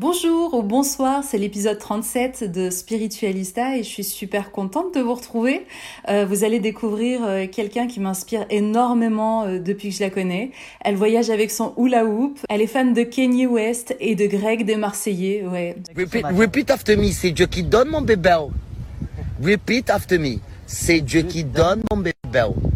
Bonjour ou bonsoir, c'est l'épisode 37 de Spiritualista et je suis super contente de vous retrouver. Euh, vous allez découvrir euh, quelqu'un qui m'inspire énormément euh, depuis que je la connais. Elle voyage avec son hula hoop. Elle est fan de Kanye West et de Greg des Marseillais. Repeat after me, c'est Dieu qui donne mon bébé. Repeat after me, c'est Dieu qui donne mon bébé.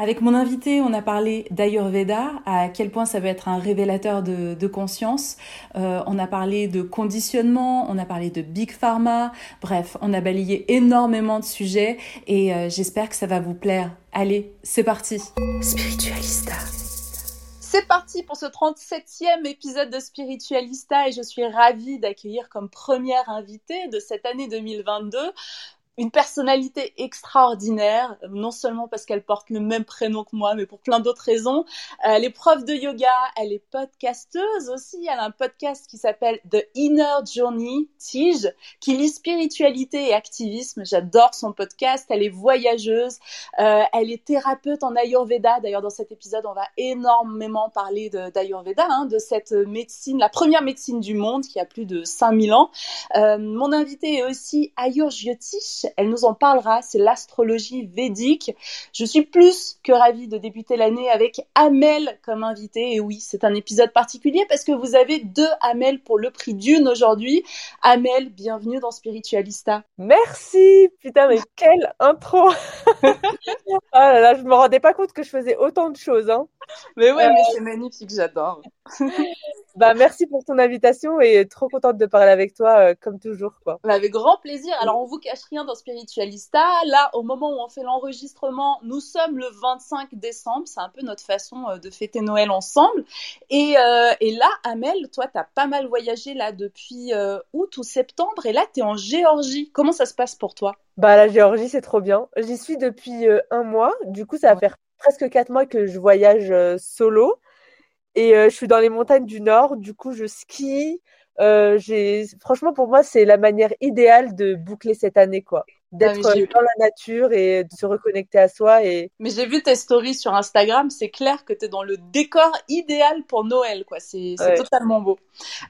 Avec mon invité, on a parlé d'Ayurveda, à quel point ça peut être un révélateur de, conscience. Euh, on a parlé de conditionnement, on a parlé de Big Pharma. Bref, on a balayé énormément de sujets et euh, j'espère que ça va vous plaire. Allez, c'est parti. Spiritualista. C'est parti pour ce 37e épisode de Spiritualista et je suis ravie d'accueillir comme première invitée de cette année 2022 une personnalité extraordinaire, non seulement parce qu'elle porte le même prénom que moi, mais pour plein d'autres raisons. Elle est prof de yoga, elle est podcasteuse aussi. Elle a un podcast qui s'appelle The Inner Journey, Tige, qui lit spiritualité et activisme. J'adore son podcast. Elle est voyageuse, euh, elle est thérapeute en Ayurveda. D'ailleurs, dans cet épisode, on va énormément parler d'Ayurveda, hein, de cette médecine, la première médecine du monde qui a plus de 5000 ans. Euh, mon invité est aussi Ayur Jyotish elle nous en parlera, c'est l'astrologie védique. Je suis plus que ravie de débuter l'année avec Amel comme invité. Et oui, c'est un épisode particulier parce que vous avez deux Amel pour le prix d'une aujourd'hui. Amel, bienvenue dans Spiritualista. Merci Putain, mais quelle intro Oh là là, je me rendais pas compte que je faisais autant de choses. Hein. Mais ouais, mais c'est magnifique, j'adore. bah merci pour ton invitation et trop contente de parler avec toi euh, comme toujours quoi. Bah, avec grand plaisir. Alors on vous cache rien dans Spiritualista. Là, au moment où on fait l'enregistrement, nous sommes le 25 décembre. C'est un peu notre façon euh, de fêter Noël ensemble. Et, euh, et là, Amel, toi, tu as pas mal voyagé là depuis août ou septembre et là, tu es en Géorgie. Comment ça se passe pour toi? Bah la Géorgie, c'est trop bien. J'y suis depuis un mois. Du coup, ça va faire presque quatre mois que je voyage solo. Et euh, je suis dans les montagnes du Nord, du coup, je skie. Euh, franchement, pour moi, c'est la manière idéale de boucler cette année, quoi d'être ah, dans la nature et de se reconnecter à soi. Et... Mais j'ai vu tes stories sur Instagram, c'est clair que tu es dans le décor idéal pour Noël, quoi. C'est totalement beau.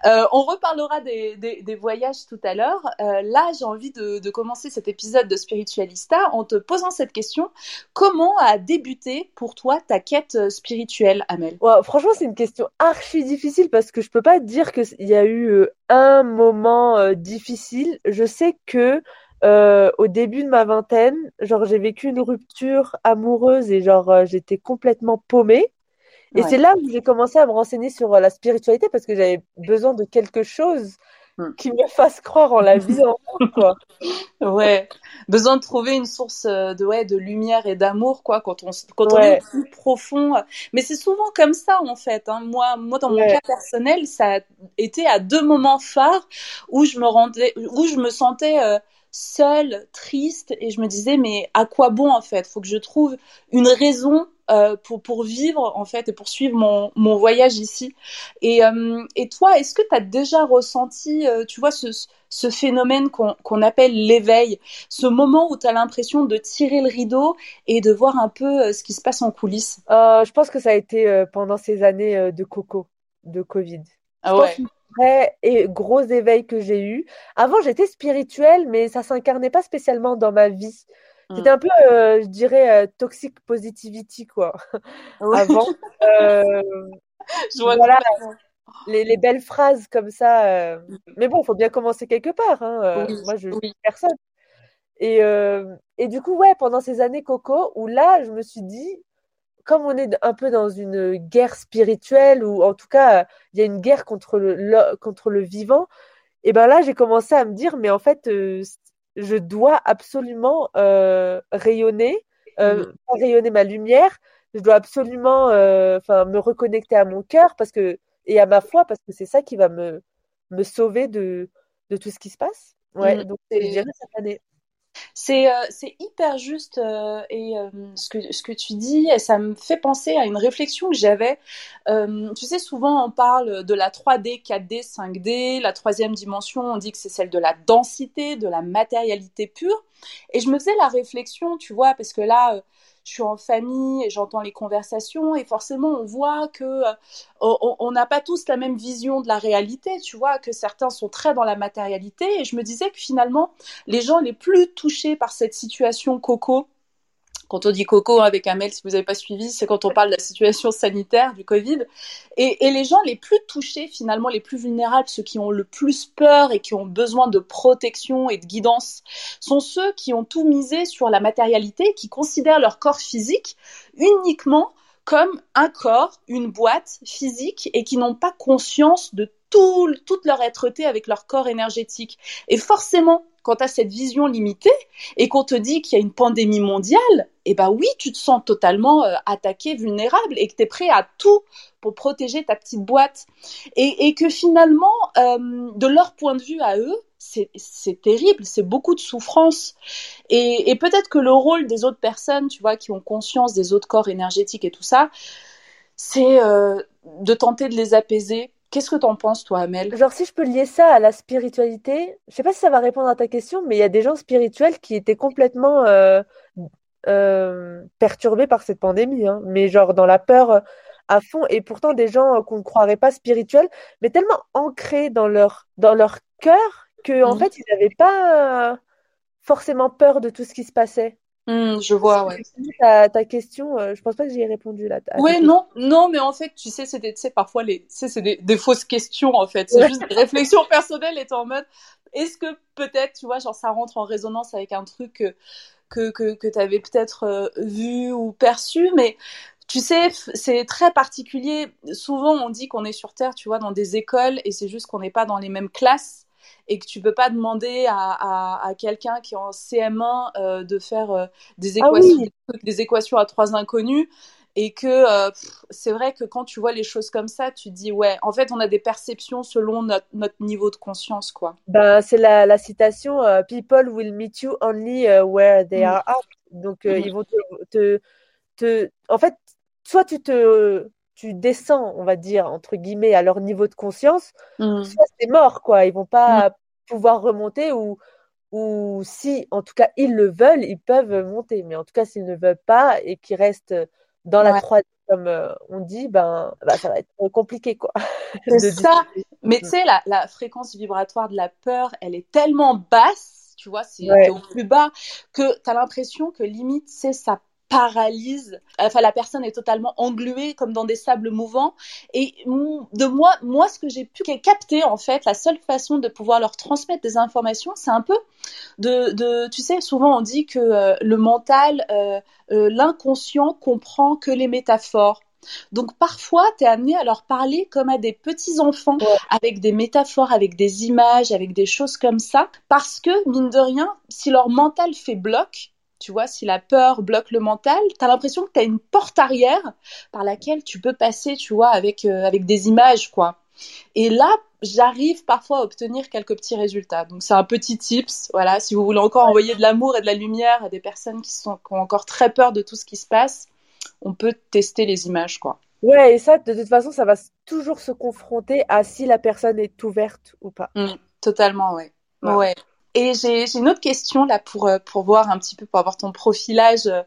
Euh, on reparlera des, des, des, voyages tout à l'heure. Euh, là, j'ai envie de, de, commencer cet épisode de Spiritualista en te posant cette question. Comment a débuté pour toi ta quête euh, spirituelle, Amel? Ouais, Franchement, c'est une question archi difficile parce que je peux pas dire qu'il y a eu un moment euh, difficile. Je sais que euh, au début de ma vingtaine, genre j'ai vécu une rupture amoureuse et genre euh, j'étais complètement paumée. Et c'est là où j'ai commencé à me renseigner sur euh, la spiritualité parce que j'avais besoin de quelque chose hmm. qui me fasse croire en la vie en quoi. ouais, besoin de trouver une source de ouais de lumière et d'amour quoi quand on quand on est plus profond. Mais c'est souvent comme ça en fait. Hein. Moi moi dans mon cas personnel, ça a été à deux moments phares où je me rendais où je me sentais seule, triste, et je me disais, mais à quoi bon en fait? Faut que je trouve une raison euh, pour, pour vivre en fait et pour suivre mon, mon voyage ici. Et, euh, et toi, est-ce que tu as déjà ressenti, euh, tu vois, ce, ce phénomène qu'on qu'on appelle l'éveil, ce moment où tu as l'impression de tirer le rideau et de voir un peu ce qui se passe en coulisses? Je pense que ça a été pendant ces années de coco, de Covid. Ah ouais vrai et gros éveil que j'ai eu. Avant, j'étais spirituelle, mais ça s'incarnait pas spécialement dans ma vie. Mm. C'était un peu, euh, je dirais, euh, toxic positivity, quoi. Avant. Euh, je vois voilà, les, les, belles phrases comme ça. Mm. Mais bon, il faut bien commencer quelque part. Hein. Moi, je suis personne. Et, et du coup, ouais, pendant ces années coco, où là, je me suis dit, comme on est un peu dans une guerre spirituelle, ou en tout cas, il y a une guerre contre le, contre le vivant, et ben là, j'ai commencé à me dire, mais en fait, je dois absolument euh, rayonner, euh, mmh. rayonner ma lumière. Je dois absolument, euh, enfin, me reconnecter à mon cœur parce que et à ma foi parce que c'est ça qui va me me sauver de de tout ce qui se passe. Ouais, mmh. donc c'est cette année. C'est euh, c'est hyper juste euh, et euh, ce que ce que tu dis ça me fait penser à une réflexion que j'avais. tu sais souvent on parle de la 3D, 4D, 5D, la troisième dimension, on dit que c'est celle de la densité, de la matérialité pure. Et je me faisais la réflexion, tu vois, parce que là je suis en famille et j'entends les conversations et forcément on voit que euh, on n'a pas tous la même vision de la réalité, tu vois, que certains sont très dans la matérialité. Et je me disais que finalement les gens les plus touchés par cette situation coco quand on dit coco avec un mail, si vous n'avez pas suivi, c'est quand on parle de la situation sanitaire du Covid. Et, les gens les plus touchés, finalement, les plus vulnérables, ceux qui ont le plus peur et qui ont besoin de protection et de guidance, sont ceux qui ont tout misé sur la matérialité, qui considèrent leur corps physique uniquement comme un corps, une boîte physique et qui n'ont pas conscience de tout, toute leur êtreté avec leur corps énergétique. Et forcément, quand tu as cette vision limitée et qu'on te dit qu'il y a une pandémie mondiale, eh ben oui, tu te sens totalement euh, attaqué, vulnérable et que tu es prêt à tout pour protéger ta petite boîte. Et, que finalement, euh, de leur point de vue à eux, c'est terrible, c'est beaucoup de souffrance. Et, peut-être que le rôle des autres personnes, tu vois, qui ont conscience des autres corps énergétiques et tout ça, c'est euh, de tenter de les apaiser, Qu'est-ce que t'en penses, toi, Amel? Genre, si je peux lier ça à la spiritualité, je sais pas si ça va répondre à ta question, mais il y a des gens spirituels qui étaient complètement euh, euh, perturbés par cette pandémie, hein, mais genre dans la peur à fond, et pourtant des gens qu'on ne croirait pas spirituels, mais tellement ancrés dans leur, dans leur cœur que en mmh. fait, ils n'avaient pas forcément peur de tout ce qui se passait. Mmh, je vois, ouais. Ta, ta question, euh, je pense pas que j'y ai répondu là. Oui, non, non, mais en fait, tu sais, c'est tu sais, parfois les, c'est des, des, fausses questions en fait. C'est juste des réflexions personnelles et en mode, est-ce que peut-être, tu vois, genre ça rentre en résonance avec un truc que que que, que tu avais peut-être euh, vu ou perçu, mais tu sais, c'est très particulier. Souvent, on dit qu'on est sur Terre, tu vois, dans des écoles, et c'est juste qu'on n'est pas dans les mêmes classes et que tu peux pas demander à, à, quelqu'un qui est en CM1 euh, de faire euh, des, ah équations, des, équations à trois inconnus et que euh, c'est vrai que quand tu vois les choses comme ça, tu dis ouais, en fait, on a des perceptions selon notre, notre niveau de conscience, quoi. Ben, c'est la, la citation People will meet you only where they mm. are at. Donc, mm. ils vont te, te, En fait, soit tu te tu descends, on va dire, entre guillemets, à leur niveau de conscience, mmh. soit c'est mort, quoi. Ils vont pas. Pouvoir remonter ou, ou si, en tout cas, ils le veulent, ils peuvent monter. Mais en tout cas, s'ils ne veulent pas et qu'ils restent dans la 3 comme euh, on dit, ben, bah, ça va être compliqué, quoi. C'est ça. Mais tu sais, la, la, fréquence vibratoire de la peur, elle est tellement basse, tu vois, c'est au plus bas, que tu as l'impression que limite, c'est ça paralyse. Enfin, la personne est totalement engluée comme dans des sables mouvants. Et de moi, moi, ce que j'ai pu capter, en fait, la seule façon de pouvoir leur transmettre des informations, c'est un peu de, de, tu sais, souvent on dit que euh, le mental, euh, euh, l'inconscient comprend que les métaphores. Donc parfois, tu es amené à leur parler comme à des petits-enfants, avec des métaphores, avec des images, avec des choses comme ça, parce que, mine de rien, si leur mental fait bloc, tu vois, si la peur bloque le mental, tu as l'impression que tu as une porte arrière par laquelle tu peux passer, tu vois, avec, euh, avec des images, quoi. Et là, j'arrive parfois à obtenir quelques petits résultats. Donc c'est un petit tips. Voilà, si vous voulez encore envoyer de l'amour et de la lumière à des personnes qui, sont, qui ont encore très peur de tout ce qui se passe, on peut tester les images, quoi. Ouais, et ça, de toute façon, ça va toujours se confronter à si la personne est ouverte ou pas. Mm, totalement, ouais. ouais. Et j'ai une autre question là pour, euh, pour voir un petit peu, pour avoir ton profilage euh,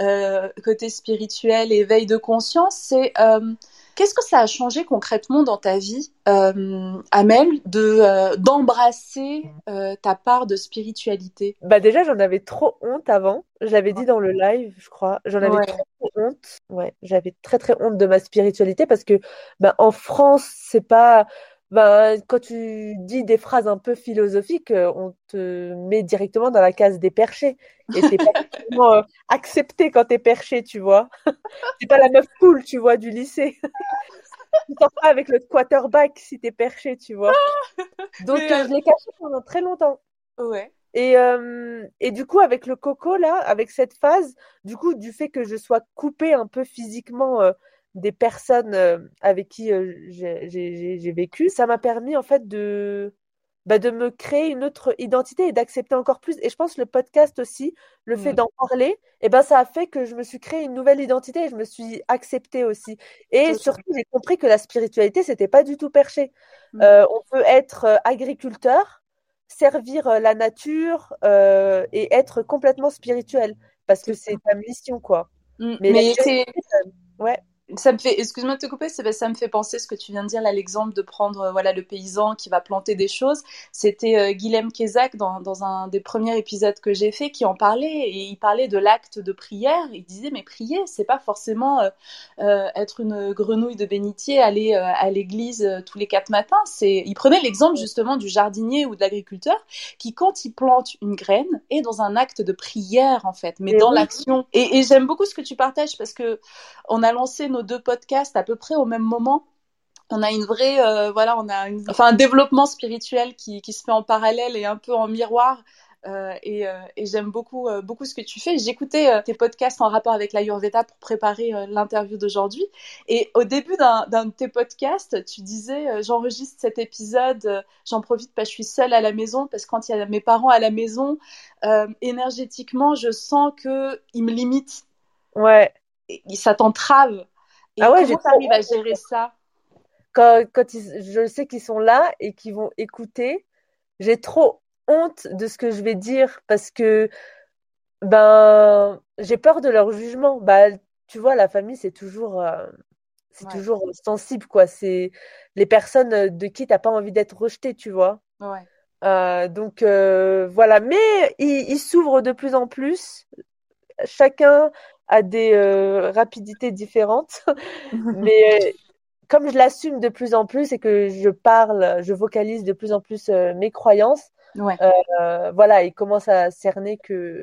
euh côté spirituel, éveil de conscience. C'est euh, Qu'est-ce que ça a changé concrètement dans ta vie, euh, Amel, de euh, d'embrasser euh, ta part de spiritualité? Bah déjà, j'en avais trop honte avant. Je l'avais dit dans le live, je crois. J'en avais trop honte. Ouais, j'avais très très honte de ma spiritualité parce que bah, en France, c'est pas ben, quand tu dis des phrases un peu philosophiques, euh, on te met directement dans la case des perchés. Et c'est pas vraiment euh, accepté quand t'es perché, tu vois. c'est pas la meuf cool, tu vois, du lycée. tu sors pas avec le quarterback si t'es perché, tu vois. Donc, euh, je l'ai caché pendant très longtemps. Ouais. Et, et du coup, avec le coco, là, avec cette phase, du coup, du fait que je sois coupée un peu physiquement des personnes euh, avec qui euh, j'ai vécu, ça m'a permis en fait de, bah, de me créer une autre identité et d'accepter encore plus. Et je pense le podcast aussi, le fait d'en parler, et eh ben ça a fait que je me suis créé une nouvelle identité et je me suis acceptée aussi. Et surtout, j'ai compris que la spiritualité, c'était pas du tout perché. Mmh. Euh, on peut être agriculteur, servir la nature et être complètement spirituel parce que c'est ta mission, quoi. Mmh. Mais, Mais c'est... Ouais ça me fait, excuse-moi de te couper, ça me fait penser ce que tu viens de dire là, l'exemple de prendre euh, voilà le paysan qui va planter des choses. C'était euh, Guilhem Kézac dans, dans un des premiers épisodes que j'ai fait qui en parlait et il parlait de l'acte de prière. Il disait mais prier, c'est pas forcément euh, euh être une grenouille de bénitier, aller à l'église tous les quatre matins. C'est, il prenait l'exemple justement du jardinier ou de l'agriculteur qui quand il plante une graine est dans un acte de prière en fait, mais dans l'action. Et, et j'aime beaucoup ce que tu partages parce que on a lancé nos deux podcasts à peu près au même moment. On a une vraie euh, voilà on a enfin un développement spirituel qui, qui, se fait en parallèle et un peu en miroir. Euh, et, euh, et j'aime beaucoup beaucoup ce que tu fais. J'écoutais tes podcasts en rapport avec l'Ayurveda pour préparer l'interview d'aujourd'hui. Et au début d'un de tes podcasts tu disais j'enregistre cet épisode j'en profite parce que je suis seule à la maison parce que quand il y a mes parents à la maison énergétiquement je sens que ils me limitent. Ouais. Ça t'entrave ah ouais, comment t'arrives à gérer ça? Quand, quand je sais qu'ils sont là et qu'ils vont écouter, j'ai trop honte de ce que je vais dire parce que ben j'ai peur de leur jugement. Bah, tu vois, la famille, c'est toujours, euh, c'est toujours sensible, quoi. C'est les personnes de qui t'as pas envie d'être rejeté, tu vois. Ouais. Euh, donc euh, voilà, mais ils il s'ouvrent de plus en plus. Chacun à des euh, rapidités différentes. Mais euh, comme je l'assume de plus en plus et que je parle, je vocalise de plus en plus euh, mes croyances, voilà, il commence à cerner que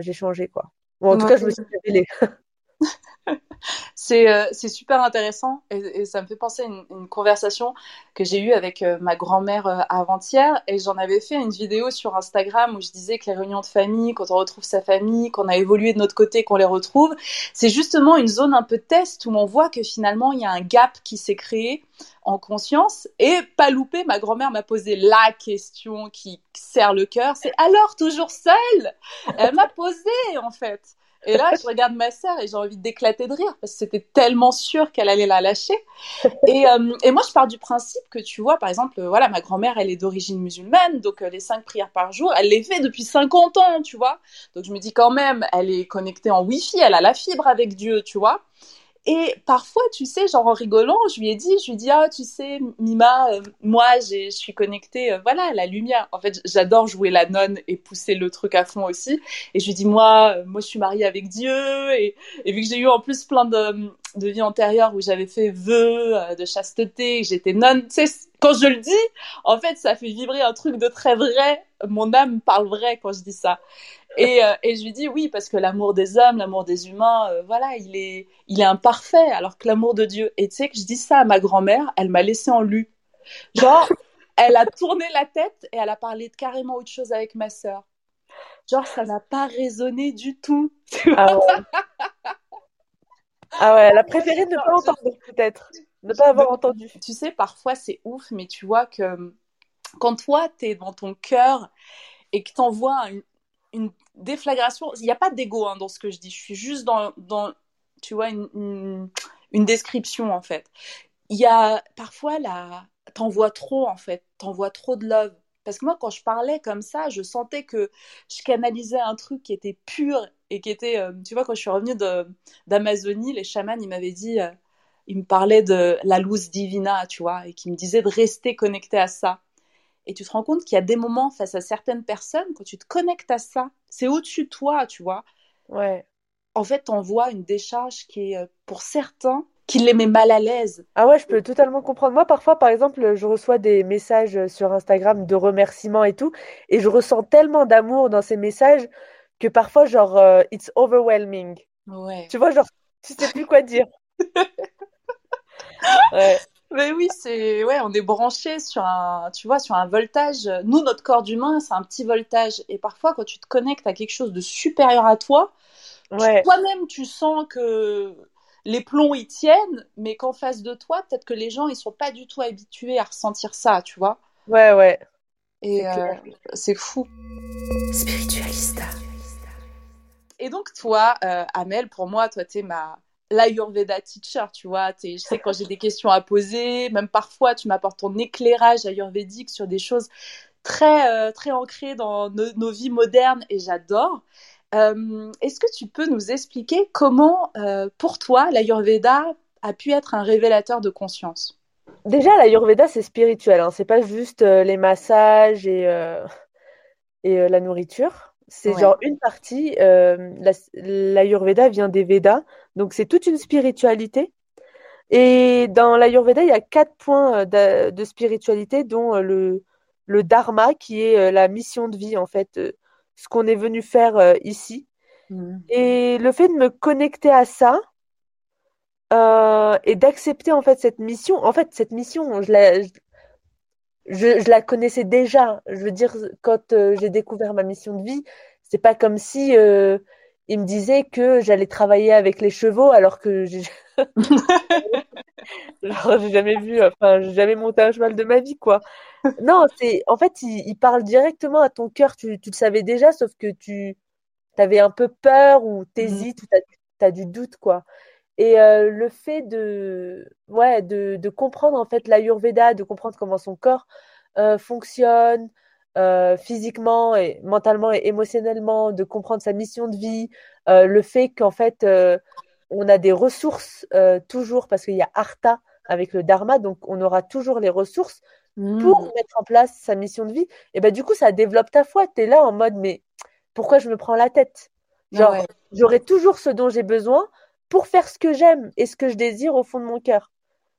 j'ai changé, quoi. en tout cas, je me suis révélée. c'est euh, c'est super intéressant et, ça me fait penser à une, conversation que j'ai eue avec euh, ma grand-mère euh, avant-hier et j'en avais fait une vidéo sur Instagram où je disais que les réunions de famille, quand on retrouve sa famille, qu'on a évolué de notre côté, qu'on les retrouve, c'est justement une zone un peu test où on voit que finalement il y a un gap qui s'est créé en conscience et pas loupé, ma grand-mère m'a posé la question qui serre le cœur, c'est alors toujours seule? Elle m'a posé en fait. Et là, je regarde ma sœur et j'ai envie d'éclater de rire parce que c'était tellement sûr qu'elle allait la lâcher. Et, euh, et, moi, je pars du principe que tu vois, par exemple, voilà, ma grand-mère, elle est d'origine musulmane, donc euh, les cinq prières par jour, elle les fait depuis 50 ans, tu vois. Donc je me dis quand même, elle est connectée en Wi-Fi, elle a la fibre avec Dieu, tu vois. Et parfois, tu sais, genre en rigolant, je lui ai dit, je lui ai dit, ah, tu sais, Mima, euh, moi, je suis connectée, euh, voilà, à la lumière. En fait, j'adore jouer la nonne et pousser le truc à fond aussi. Et je lui ai dit, moi, euh, moi, je suis mariée avec Dieu. Et, vu que j'ai eu en plus plein de, de vies antérieures où j'avais fait vœux de chasteté, j'étais nonne, tu sais, quand je le dis, en fait, ça fait vibrer un truc de très vrai. Mon âme parle vrai quand je dis ça. Et, euh, et je lui dis oui, parce que l'amour des hommes, l'amour des humains, euh, voilà, il est, il est imparfait, alors que l'amour de Dieu. Et tu sais que je dis ça à ma grand-mère, elle m'a laissé en lu. Genre, elle a tourné la tête et elle a parlé de carrément autre chose avec ma sœur. Genre, ça n'a pas résonné du tout. Ah ouais. ah ouais, elle a préféré ne pas entendre peut-être. ne pas avoir entendu. Tu sais, parfois c'est ouf, mais tu vois que quand toi, tu es dans ton cœur et que tu envoies une, une, déflagration, il n'y a pas d'ego hein, dans ce que je dis, je suis juste dans, dans tu vois, une, description en fait. Il y a parfois la... T'envoies trop en fait, t'envoies trop de love. Parce que moi, quand je parlais comme ça, je sentais que je canalisais un truc qui était pur et qui était, euh, tu vois, quand je suis revenue d'Amazonie, les chamans, ils m'avaient dit, euh, ils me parlaient de la luz divina, tu vois, et qui me disaient de rester connecté à ça. Et tu te rends compte qu'il y a des moments face à certaines personnes, quand tu te connectes à ça, c'est au-dessus de toi, tu vois. Ouais. En fait, voit une décharge qui est, euh, pour certains, qui les met mal à l'aise. Ah ouais, je peux totalement comprendre. Moi, parfois, par exemple, je reçois des messages sur Instagram de remerciements et tout, et je ressens tellement d'amour dans ces messages que parfois, genre, euh, it's overwhelming. Ouais. Tu vois, genre, tu sais plus quoi dire. ouais. Mais oui, c'est ouais, on est branché sur un, tu vois, sur un voltage. Nous, notre corps d'humain, c'est un petit voltage. Et parfois, quand tu te connectes à quelque chose de supérieur à toi, toi-même, tu sens que les plombs y tiennent, mais qu'en face de toi, peut-être que les gens, ils sont pas du tout habitués à ressentir ça, tu vois. Ouais, ouais. Et c'est euh, fou. Spiritualista. Et donc, toi, euh, Amel, pour moi, toi, tu es ma l'Ayurveda teacher, tu vois. je sais quand j'ai des questions à poser, même parfois, tu m'apportes ton éclairage ayurvédique sur des choses très, euh, très ancrées dans nos vies modernes et j'adore. Euh, est-ce que tu peux nous expliquer comment, euh, pour toi, l'Ayurveda a pu être un révélateur de conscience? Déjà, l'Ayurveda, c'est spirituel. Hein. C'est pas juste les massages et, et la nourriture. C'est genre une partie. L'Ayurveda vient des Védas. Donc, c'est toute une spiritualité. Et dans l'Ayurveda, il y a quatre points de, de spiritualité, dont le, le Dharma, qui est la mission de vie, en fait ce qu'on est venu faire euh, ici. Mmh. Et le fait de me connecter à ça euh, et d'accepter en fait cette mission, en fait cette mission, je la, je, la connaissais déjà. Je veux dire, quand euh, j'ai découvert ma mission de vie, c'est pas comme si il me disait que j'allais travailler avec les chevaux alors que j'ai jamais vu, enfin, j'ai jamais monté un cheval de ma vie, quoi. Non, c'est, en fait, il, parle directement à ton cœur. Tu, tu, le savais déjà, sauf que tu avais un peu peur ou t'hésites ou tu as, du doute, quoi. Et euh, le fait de, ouais, de, de comprendre en fait l'Ayurveda, de comprendre comment son corps euh, fonctionne, euh, physiquement et mentalement et émotionnellement, de comprendre sa mission de vie, le fait qu'en fait on a des ressources toujours parce qu'il y a Artha avec le Dharma, donc on aura toujours les ressources pour mmh. mettre en place sa mission de vie. Et ben du coup, ça développe ta foi. Tu es là en mode, mais pourquoi je me prends la tête? Genre, j'aurai toujours ce dont j'ai besoin pour faire ce que j'aime et ce que je désire au fond de mon cœur.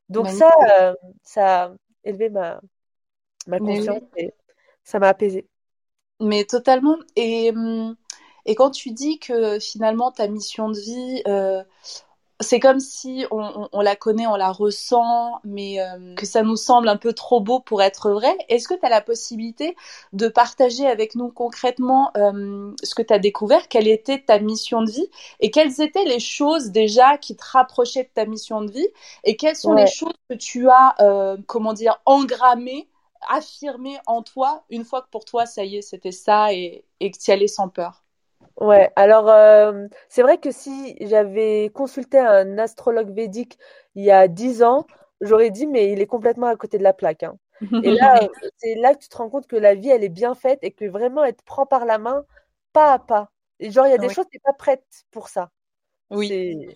Donc ça, euh, ça a élevé ma, ma conscience et ça m'a apaisé. Mais totalement. Et, hum, et quand tu dis que finalement ta mission de vie, euh, c'est comme si on, la connaît, on la ressent, mais euh, que ça nous semble un peu trop beau pour être vrai. Est-ce que tu as la possibilité de partager avec nous concrètement euh, ce que tu as découvert, quelle était ta mission de vie? Et quelles étaient les choses déjà qui te rapprochaient de ta mission de vie? Et quelles sont les choses que tu as, euh, comment dire, engrammées, affirmées en toi une fois que pour toi, ça y est, c'était ça et, et que tu y allais sans peur? Ouais, alors euh, c'est vrai que si j'avais consulté un astrologue védique il y a dix ans, j'aurais dit mais il est complètement à côté de la plaque. Hein. Et là, c'est là que tu te rends compte que la vie elle est bien faite et que vraiment elle te prend par la main pas à pas. Et genre il y a des choses tu n'es pas prête pour ça. Oui.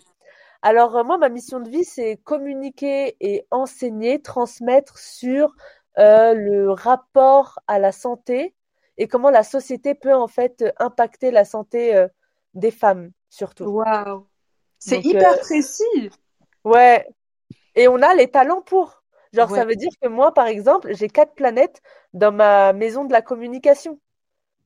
Alors euh, moi ma mission de vie c'est communiquer et enseigner, transmettre sur euh, le rapport à la santé et comment la société peut en fait impacter la santé euh, des femmes surtout. Waouh, c'est hyper euh, précis. Ouais, et on a les talents pour. Genre, ça veut dire que moi, par exemple, j'ai quatre planètes dans ma maison de la communication.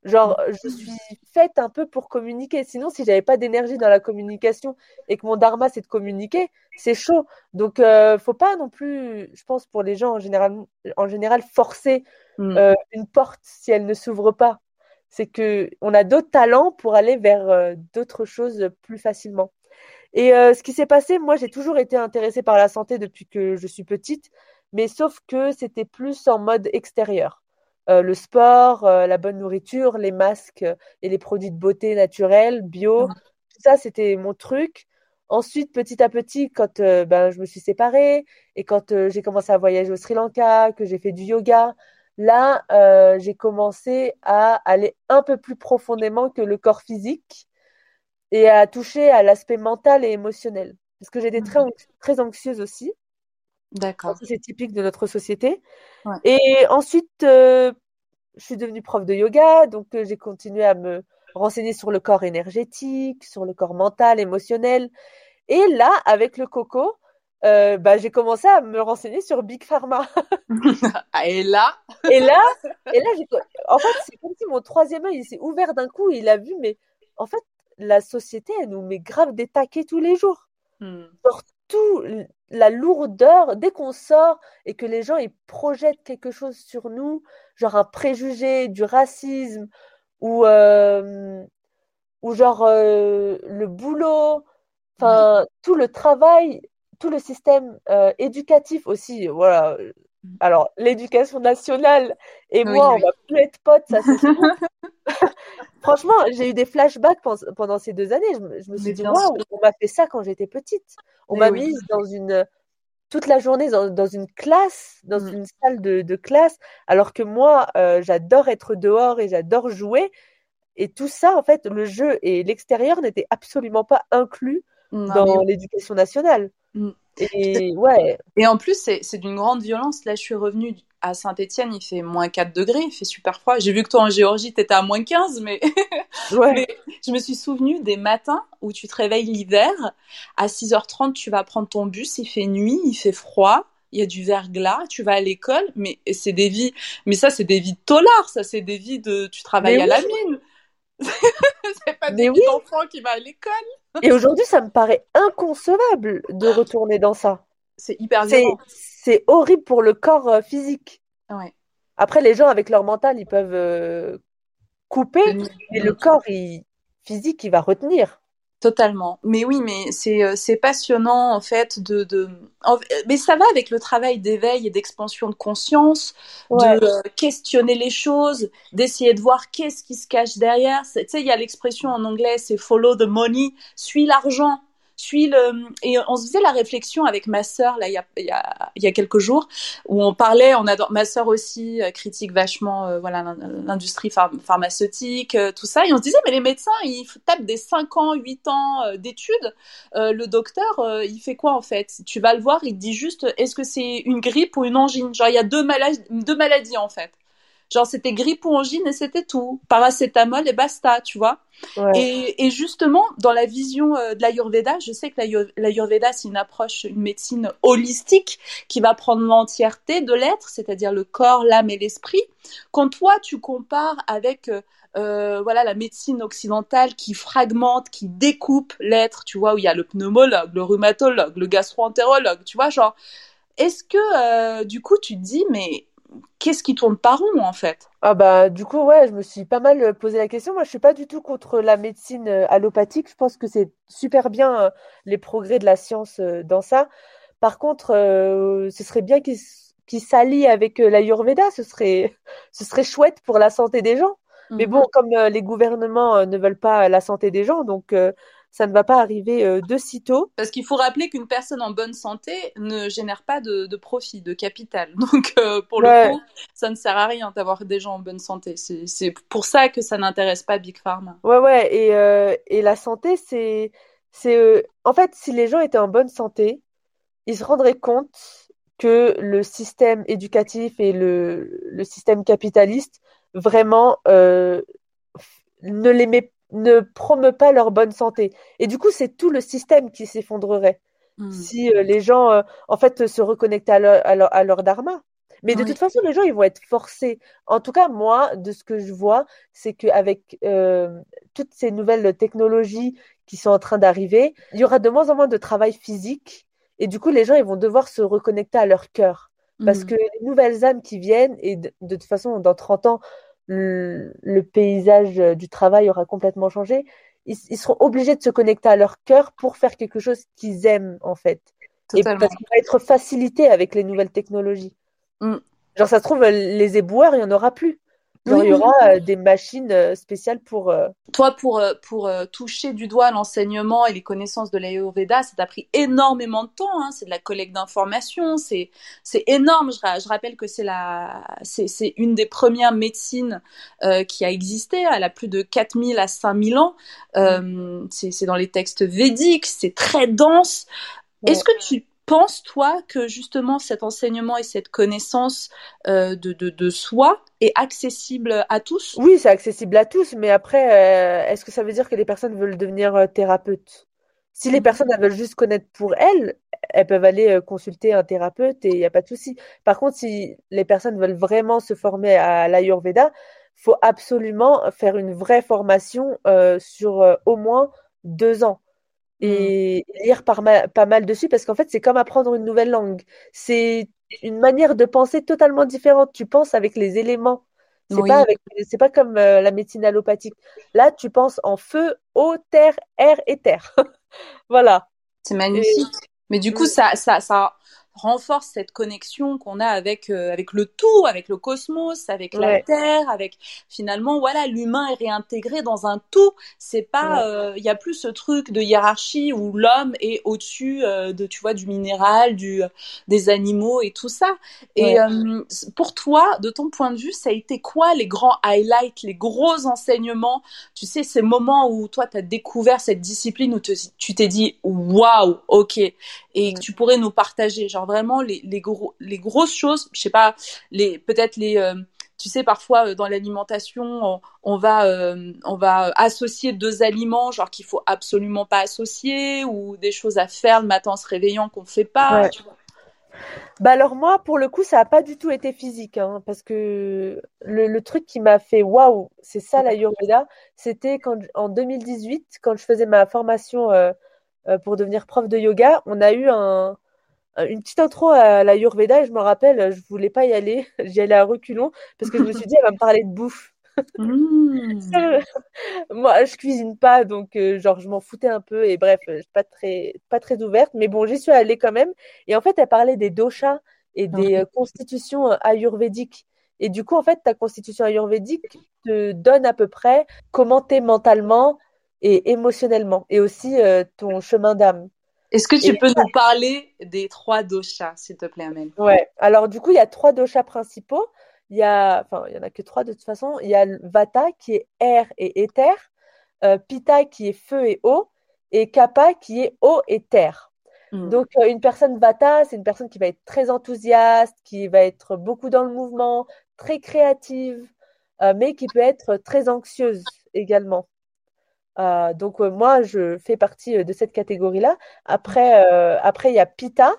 Genre, je suis faite un peu pour communiquer. Sinon, si j'avais pas d'énergie dans la communication et que mon dharma c'est de communiquer, c'est chaud. Donc, euh, faut pas non plus, je pense, pour les gens en général, en général forcer mm. euh, une porte si elle ne s'ouvre pas. C'est que on a d'autres talents pour aller vers euh, d'autres choses plus facilement. Et euh, ce qui s'est passé, moi, j'ai toujours été intéressée par la santé depuis que je suis petite, mais sauf que c'était plus en mode extérieur. Le sport, la bonne nourriture, les masques et les produits de beauté naturels, bio, tout ça, c'était mon truc. Ensuite, petit à petit, quand ben, je me suis séparée et quand j'ai commencé à voyager au Sri Lanka, que j'ai fait du yoga, là, j'ai commencé à aller un peu plus profondément que le corps physique et à toucher à l'aspect mental et émotionnel. Parce que j'étais très, très anxieuse aussi. D'accord. C'est typique de notre société. Ouais. Et ensuite, euh, je suis devenue prof de yoga, donc euh, j'ai continué à me renseigner sur le corps énergétique, sur le corps mental, émotionnel. Et là, avec le coco, euh, bah, j'ai commencé à me renseigner sur Big Pharma. et là Et là, et là en fait, c'est comme si mon troisième œil s'est ouvert d'un coup et il a vu, mais en fait, la société, elle nous met grave des taquets tous les jours. Hmm. Surtout la lourdeur, dès qu'on sort et que les gens ils projettent quelque chose sur nous, genre un préjugé, du racisme, ou, euh, ou genre euh, le boulot, enfin tout le travail, tout le système euh, éducatif aussi, voilà. Hmm. Alors, l'éducation nationale et moi, on va plus être potes, ça c'est. Franchement, j'ai eu des flashbacks pendant ces deux années. Je, me suis dit, waouh, on m'a fait ça quand j'étais petite. On m'a mise dans une toute la journée dans, une classe, dans mm. une salle de, classe, alors que moi, euh, j'adore être dehors et j'adore jouer. Et tout ça, en fait, le jeu et l'extérieur n'étaient absolument pas inclus dans l'éducation nationale. Mm. Et ouais. Et en plus, c'est d'une grande violence. Là, je suis revenue à Saint-Etienne, il fait moins 4 degrés, il fait super froid. J'ai vu que toi en Géorgie, tu étais à moins 15, mais... mais je me suis souvenu des matins où tu te réveilles l'hiver. À 6h30, tu vas prendre ton bus, il fait nuit, il fait froid. Il y a du verglas, tu vas à l'école, mais c'est des vies, mais ça c'est des vies de tolard, ça c'est des vies de, tu travailles à la mine. c'est pas des oui. enfants qui va à l'école. Et aujourd'hui, ça me paraît inconcevable de retourner dans ça. C'est hyper violent c'est horrible pour le corps euh, physique. Ouais. Après, les gens avec leur mental, ils peuvent euh, couper, mais le corps physique, il va retenir. Totalement. Mais oui, mais c'est euh, passionnant en fait de, de... mais ça va avec le travail d'éveil et d'expansion de conscience, de questionner les choses, d'essayer de voir qu'est-ce qui se cache derrière. Tu sais, il y a l'expression en anglais, c'est follow the money, suis l'argent et on se faisait la réflexion avec ma sœur là il y a, y a, y a quelques jours où on parlait on adore ma sœur aussi euh, critique vachement euh, voilà l'industrie pharmaceutique euh, tout ça et on se disait mais les médecins ils tapent des 5 ans 8 ans d'études le docteur il fait quoi en fait? Tu vas le voir il te dit juste est-ce que c'est une grippe ou une angine? Genre il y a deux deux maladies en fait Genre, c'était grippe ou angine et c'était tout. Paracétamol et basta, tu vois. Et, justement, dans la vision euh, de l'Ayurveda, je sais que l'Ayurveda, c'est une approche, une médecine holistique qui va prendre l'entièreté de l'être, c'est-à-dire le corps, l'âme et l'esprit. Quand toi, tu compares avec euh, euh, voilà la médecine occidentale qui fragmente, qui découpe l'être, tu vois, où il y a le pneumologue, le rhumatologue, le gastroentérologue, tu vois, genre, est-ce que du coup tu te dis, mais qu'est-ce qui tourne pas rond en fait? Ah bah du coup ouais, je me suis pas mal euh, posé la question. Moi, je suis pas du tout contre la médecine euh, allopathique. Je pense que c'est super bien euh, les progrès de la science dans ça. Par contre, ce serait bien qu'ils s'allient avec l'Ayurveda. Ce serait ce serait chouette pour la santé des gens. Mais bon, mhm. comme les gouvernements ne veulent pas la santé des gens, donc ça ne va pas arriver euh, de sitôt. Parce qu'il faut rappeler qu'une personne en bonne santé ne génère pas de, profit, de capital. Donc euh, pour le coup, ça ne sert à rien d'avoir des gens en bonne santé. C'est pour ça que ça n'intéresse pas Big Pharma. Ouais, ouais. Et, euh, et la santé, c'est... c'est En fait, si les gens étaient en bonne santé, ils se rendraient compte que le système éducatif et le, le système capitaliste vraiment ne les met ne promeut pas leur bonne santé. Et du coup, c'est tout le système qui s'effondrerait hmm. si euh, les gens, euh, en fait, se reconnectaient à leur, à leur, dharma. Mais de toute façon, les gens, ils vont être forcés. En tout cas, moi, de ce que je vois, c'est qu'avec euh, toutes ces nouvelles technologies qui sont en train d'arriver, il y aura de moins en moins de travail physique. Et du coup, les gens, ils vont devoir se reconnecter à leur cœur. Parce hmm. que les nouvelles âmes qui viennent, et de, de, toute façon, dans 30 ans, le, paysage du travail aura complètement changé. ils, ils seront obligés de se connecter à leur cœur pour faire quelque chose qu'ils aiment en fait. Et parce qu'on va être facilité avec les nouvelles technologies. Mm. Genre, ça se trouve, les éboueurs, il n'y en aura plus. Genre, Oui, il y aura euh, des machines euh, spéciales pour. euh, Toi, pour, pour toucher du doigt l'enseignement et les connaissances de l'Ayurveda, ça t'a pris énormément de temps. Hein. C'est de la collecte d'informations, c'est énorme. Je, ra- je rappelle que c'est la c'est une des premières médecines euh, qui a existé. Elle a plus de 4000 à 5000 ans. Euh, c'est c'est dans les textes védiques, c'est très dense. Ouais. Est-ce que tu penses, toi, que justement cet enseignement et cette connaissance euh, de, de, de soi est accessible à tous? Oui, c'est accessible à tous, mais après, euh, est-ce que ça veut dire que les personnes veulent devenir euh, thérapeutes? Si les personnes elles veulent juste connaître pour elles, elles peuvent aller consulter un thérapeute et il n'y a pas de souci. Par contre, si les personnes veulent vraiment se former à l'Ayurveda, faut absolument faire une vraie formation euh, sur au moins deux ans et lire par ma- pas mal dessus parce qu'en fait, c'est comme apprendre une nouvelle langue. C'est une manière de penser totalement différente. Tu penses avec les éléments. C'est Oui. pas avec, c'est pas comme euh, la médecine allopathique. Là, tu penses en feu, eau, terre, air et terre. Voilà. C'est magnifique. Mais du coup, Mm. ça, ça, ça renforce cette connexion qu'on a avec, euh, avec le tout, avec le cosmos, avec la. Terre, avec finalement, voilà, l'humain est réintégré dans un tout. C'est pas, euh, il y a plus ce truc de hiérarchie où l'homme est au-dessus euh, de, tu vois, du minéral, du, des animaux et tout ça. Et Ouais. euh, pour toi, de ton point de vue, ça a été quoi les grands highlights, les gros enseignements? Tu sais, ces moments où toi, tu as découvert cette discipline où te- tu t'es dit, waouh, ok, et que tu pourrais nous partager, genre vraiment les, les, gros, les grosses choses, je sais pas, les, peut-être les, euh, tu sais, parfois euh, dans l'alimentation, on, on va, euh, on va associer deux aliments, genre qu'il faut absolument pas associer, ou des choses à faire le matin en se réveillant qu'on fait pas, Ouais. tu vois. Bah alors moi, pour le coup, ça n'a pas du tout été physique, hein, parce que le, le truc qui m'a fait waouh, c'est ça l'Ayurveda, c'était quand en 2018, quand je faisais ma formation euh, pour devenir prof de yoga, on a eu un, un- une petite intro à l'Ayurveda et je me rappelle, je voulais pas y aller, j'y allais à reculons parce que je me suis dit, elle va me parler de bouffe. Mmh. Moi, je cuisine pas, donc euh, genre je m'en foutais un peu et bref, euh, je suis pas très pas très ouverte, mais bon, j'y suis allée quand même. Et en fait, elle parlait des doshas et des euh, constitutions euh, ayurvédiques. Et du coup, en fait, ta constitution ayurvédique te donne à peu près comment t'es mentalement et émotionnellement, et aussi euh, ton chemin d'âme. Est-ce que tu Et peux nous parler des trois doshas, s'il te plaît, Amel? Ouais. Alors du coup, il y a trois doshas principaux. Il y a, enfin, il y en a que trois de toute façon. Il y a Vata qui est air et éther, euh, Pitta qui est feu et eau, et Kapha qui est eau et terre. Mm. Donc euh, une personne Vata, c'est une personne qui va être très enthousiaste, qui va être beaucoup dans le mouvement, très créative, euh, mais qui peut être très anxieuse également. Euh, donc euh, moi, je fais partie euh, de cette catégorie-là. Après, euh, après il y a Pitta.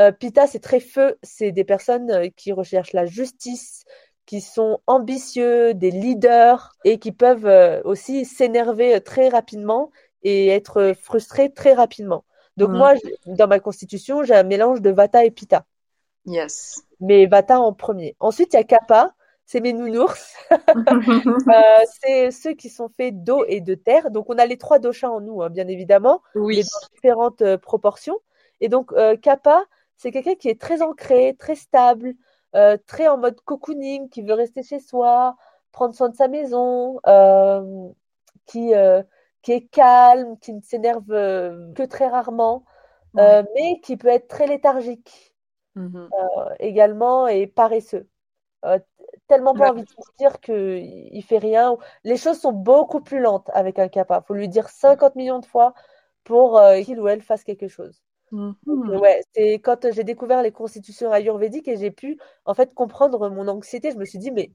Euh, Pitta, c'est très feu. C'est des personnes qui recherchent la justice, qui sont ambitieux, des leaders et qui peuvent aussi s'énerver très rapidement et être frustrés très rapidement. Donc Mhm. moi, dans ma constitution, j'ai un mélange de Vata et Pitta, Yes. mais Vata en premier. Ensuite, il y a Kapha, c'est mes nounours. Euh, c'est ceux qui sont faits d'eau et de terre. Donc, on a les trois doshas en nous, hein, bien évidemment, mais Oui. dans différentes euh, proportions. Et donc, euh, Kapha, c'est quelqu'un qui est très ancré, très stable, très en mode cocooning, qui veut rester chez soi, prendre soin de sa maison, qui, qui est calme, qui ne s'énerve que très rarement, mais qui peut être très léthargique Mhm. euh, également et paresseux. Euh, tellement pas Ouais. envie de sortir qu'il il fait rien. Les choses sont beaucoup plus lentes avec un kappa. faut lui dire 50 millions de fois pour euh, qu'il ou elle fasse quelque chose. Mhm. Et ouais, c'est quand j'ai découvert les constitutions ayurvédiques et j'ai pu en fait comprendre mon anxiété, je me suis dit mais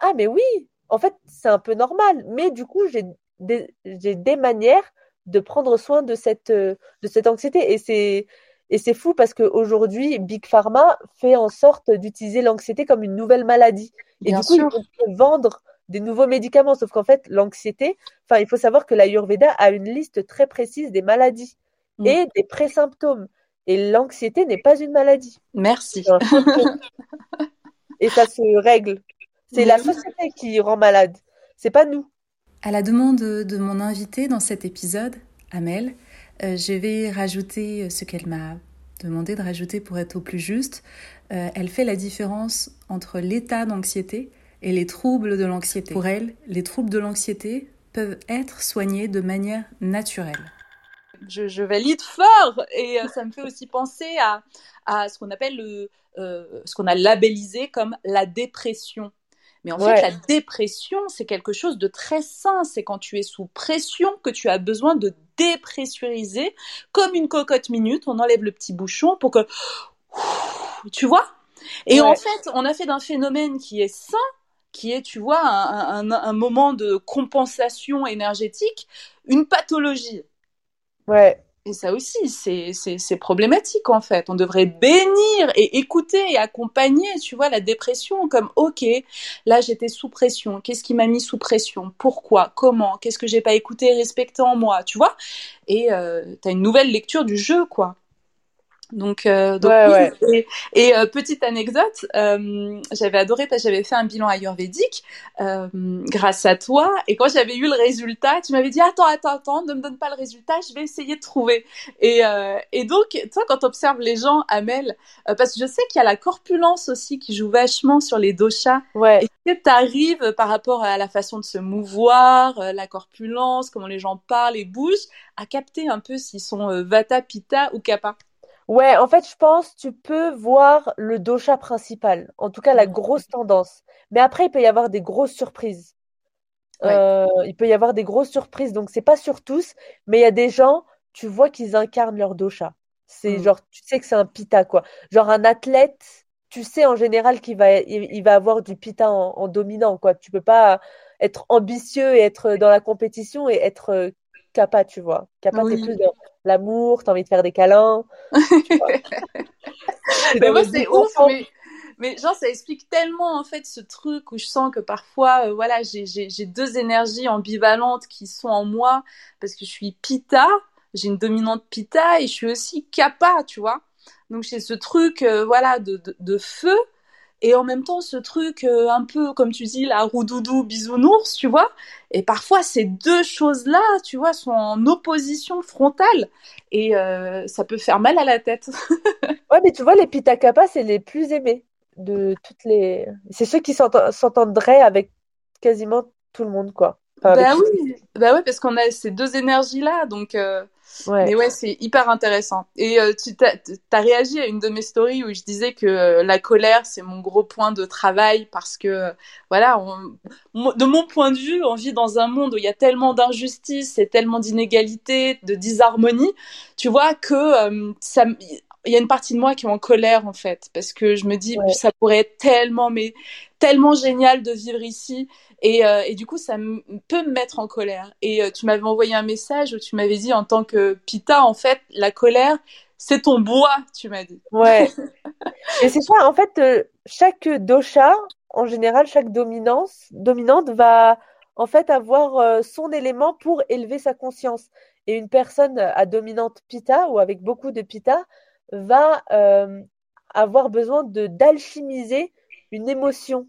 ah mais oui, en fait c'est un peu normal, mais du coup j'ai des, j'ai des manières de prendre soin de cette euh, de cette anxiété et c'est et c'est fou parce qu'aujourd'hui Big Pharma fait en sorte d'utiliser l'anxiété comme une nouvelle maladie et Bien du coup sûr. ils vont vendre des nouveaux médicaments sauf qu'en fait l'anxiété, enfin il faut savoir que l'Ayurveda a une liste très précise des maladies Mm. et des présymptômes et l'anxiété n'est pas une maladie. Merci. Et ça se règle. C'est la société qui rend malade. C'est pas nous. À la demande de mon invité dans cet épisode, Amel, euh, je vais rajouter ce qu'elle m'a demandé de rajouter pour être au plus juste. Euh, elle fait la différence entre l'état d'anxiété et les troubles de l'anxiété. Pour elle, les troubles de l'anxiété peuvent être soignés de manière naturelle. Je, valide fort et euh, ça me fait aussi penser à, à ce qu'on appelle le, ce qu'on a labellisé comme la dépression. Mais en fait, la dépression, c'est quelque chose de très sain. C'est quand tu es sous pression que tu as besoin de dépressuriser. Comme une cocotte minute, on enlève le petit bouchon pour que... Tu vois? Et en fait, on a fait d'un phénomène qui est sain, qui est, tu vois, un moment de compensation énergétique, une pathologie. Ouais. Et ça aussi, c'est problématique en fait. On devrait bénir et écouter et accompagner, tu vois, la dépression comme ok, là j'étais sous pression. Qu'est-ce qui m'a mis sous pression? Pourquoi? Comment? Qu'est-ce que j'ai pas écouté et respecté en moi? Tu vois? Et euh, tu as une nouvelle lecture du jeu, quoi. Donc, euh, donc et, euh, petite anecdote, euh, j'avais adoré parce que j'avais fait un bilan ayurvédique euh, grâce à toi. Et quand j'avais eu le résultat, tu m'avais dit attends, attends, attends, ne me donne pas le résultat, je vais essayer de trouver. Et, euh, et donc, toi, quand tu observes les gens, Amel, parce que je sais qu'il y a la corpulence aussi qui joue vachement sur les doshas. Ouais. Est-ce que tu arrives par rapport à la façon de se mouvoir, la corpulence, comment les gens parlent et bougent, à capter un peu s'ils sont vata, pitta ou kapha Ouais, en fait, je pense tu peux voir le dosha principal, en tout cas la grosse tendance. Mais après, il peut y avoir des grosses surprises. Euh, il peut y avoir des grosses surprises, donc c'est pas sur tous, mais il y a des gens, tu vois qu'ils incarnent leur dosha. C'est mm. genre, tu sais que c'est un pita, quoi. Genre un athlète, tu sais en général qu'il va, il, va avoir du pita en, dominant, quoi. Tu peux pas être ambitieux et être dans la compétition et être euh, kappa, tu vois. Kappa, t'es plus dans l'amour, t'as envie de faire des câlins. mais moi, c'est ouf, mais, mais, genre, ça explique tellement, en fait, ce truc où je sens que parfois, euh, voilà, j'ai deux énergies ambivalentes qui sont en moi parce que je suis pita, j'ai une dominante pita et je suis aussi kappa, tu vois. Donc, j'ai ce truc, euh, voilà, de, de, de feu et en même temps ce truc euh, un peu comme tu dis la roudoudou bisounours tu vois. Et parfois ces deux choses là tu vois sont en opposition frontale. Et euh, ça peut faire mal à la tête. Ouais mais tu vois les pitakapa c'est les plus aimés de toutes les c'est ceux qui s'entendraient avec quasiment tout le monde quoi. Bah oui bah ouais parce qu'on a ces deux énergies là donc euh, Ouais. Mais ouais, c'est hyper intéressant. Et euh, tu as, réagi à une de mes stories où je disais que euh, la colère, c'est mon gros point de travail parce que, euh, voilà, de mon point de vue, on vit dans un monde où il y a tellement d'injustice et tellement d'inégalités, de disharmonie, tu vois, que ça il y a une partie de moi qui est en colère en fait parce que je me dis ça pourrait être tellement mais tellement génial de vivre ici. Et, euh, et du coup ça peut me mettre en colère. Et euh, tu m'avais envoyé un message où tu m'avais dit en tant que pita en fait la colère c'est ton bois tu m'as dit. Ouais. Et c'est ça en fait euh, chaque dosha en général chaque dominance dominante va en fait avoir son élément pour élever sa conscience. Et une personne à dominante pita ou avec beaucoup de pita va euh, avoir besoin de d'alchimiser une émotion.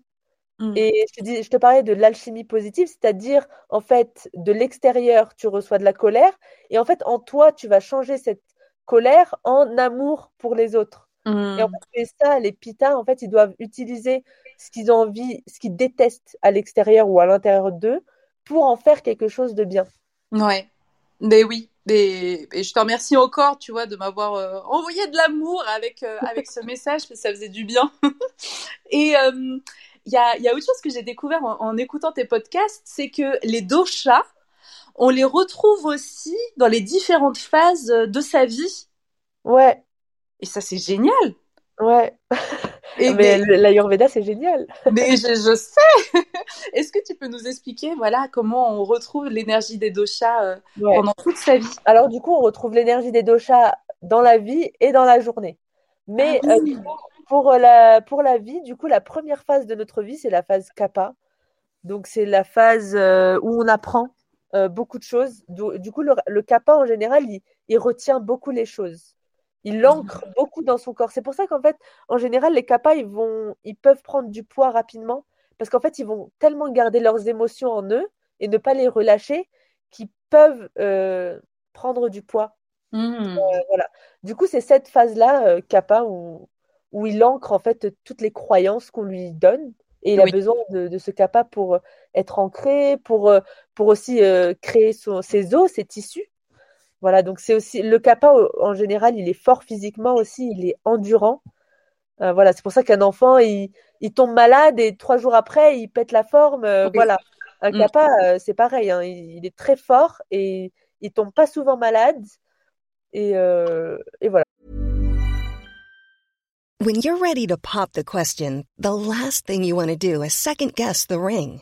Mm. Et je te, dis, je te parlais de l'alchimie positive, c'est-à-dire en fait de l'extérieur tu reçois de la colère et en fait en toi tu vas changer cette colère en amour pour les autres. Et en mm. fait, ça, les pitas, en fait, ils doivent utiliser ce qu'ils ont envie, ce qu'ils détestent à l'extérieur ou à l'intérieur d'eux pour en faire quelque chose de bien. Ouais, mais oui, et, je te remercie encore, tu vois, de m'avoir euh, envoyé de l'amour avec, euh, avec ce message, parce que ça faisait du bien. et euh, il y, a, y, a, autre chose que j'ai découvert en, écoutant tes podcasts, c'est que les doshas, on les retrouve aussi dans les différentes phases de sa vie. Ouais. Et ça, c'est génial. Ouais. Et mais, l'Ayurveda, c'est génial. Mais je, je sais. Est-ce que tu peux nous expliquer, voilà, comment on retrouve l'énergie des doshas euh, pendant toute sa vie? Alors du coup, on retrouve l'énergie des doshas dans la vie et dans la journée. Mais ah euh, pour la pour la vie, du coup, la première phase de notre vie, c'est la phase kappa. Donc c'est la phase euh, où on apprend beaucoup de choses. Du, coup, le, le kappa en général, il, il retient beaucoup les choses. Il l'ancre beaucoup dans son corps. C'est pour ça qu'en fait, en général, les kappas, ils, vont, ils peuvent prendre du poids rapidement parce qu'en fait, ils vont tellement garder leurs émotions en eux et ne pas les relâcher qui peuvent prendre du poids. Mmh. voilà. Du coup, c'est cette phase-là, Kappa, où, où il ancre en fait toutes les croyances qu'on lui donne. Et il a besoin de, ce kappa pour être ancré, pour, pour aussi créer son, ses os, ses tissus. Voilà, donc c'est aussi le kappa en général, il est fort physiquement aussi, il est endurant. voilà, c'est pour ça qu'un enfant, il, il, tombe malade et trois jours après, il pète la forme. Voilà, un mmh. kappa, c'est pareil, hein, il, est très fort et il tombe pas souvent malade. Et, et voilà. When you're ready to pop the question, the last thing you want to do is second guess the ring.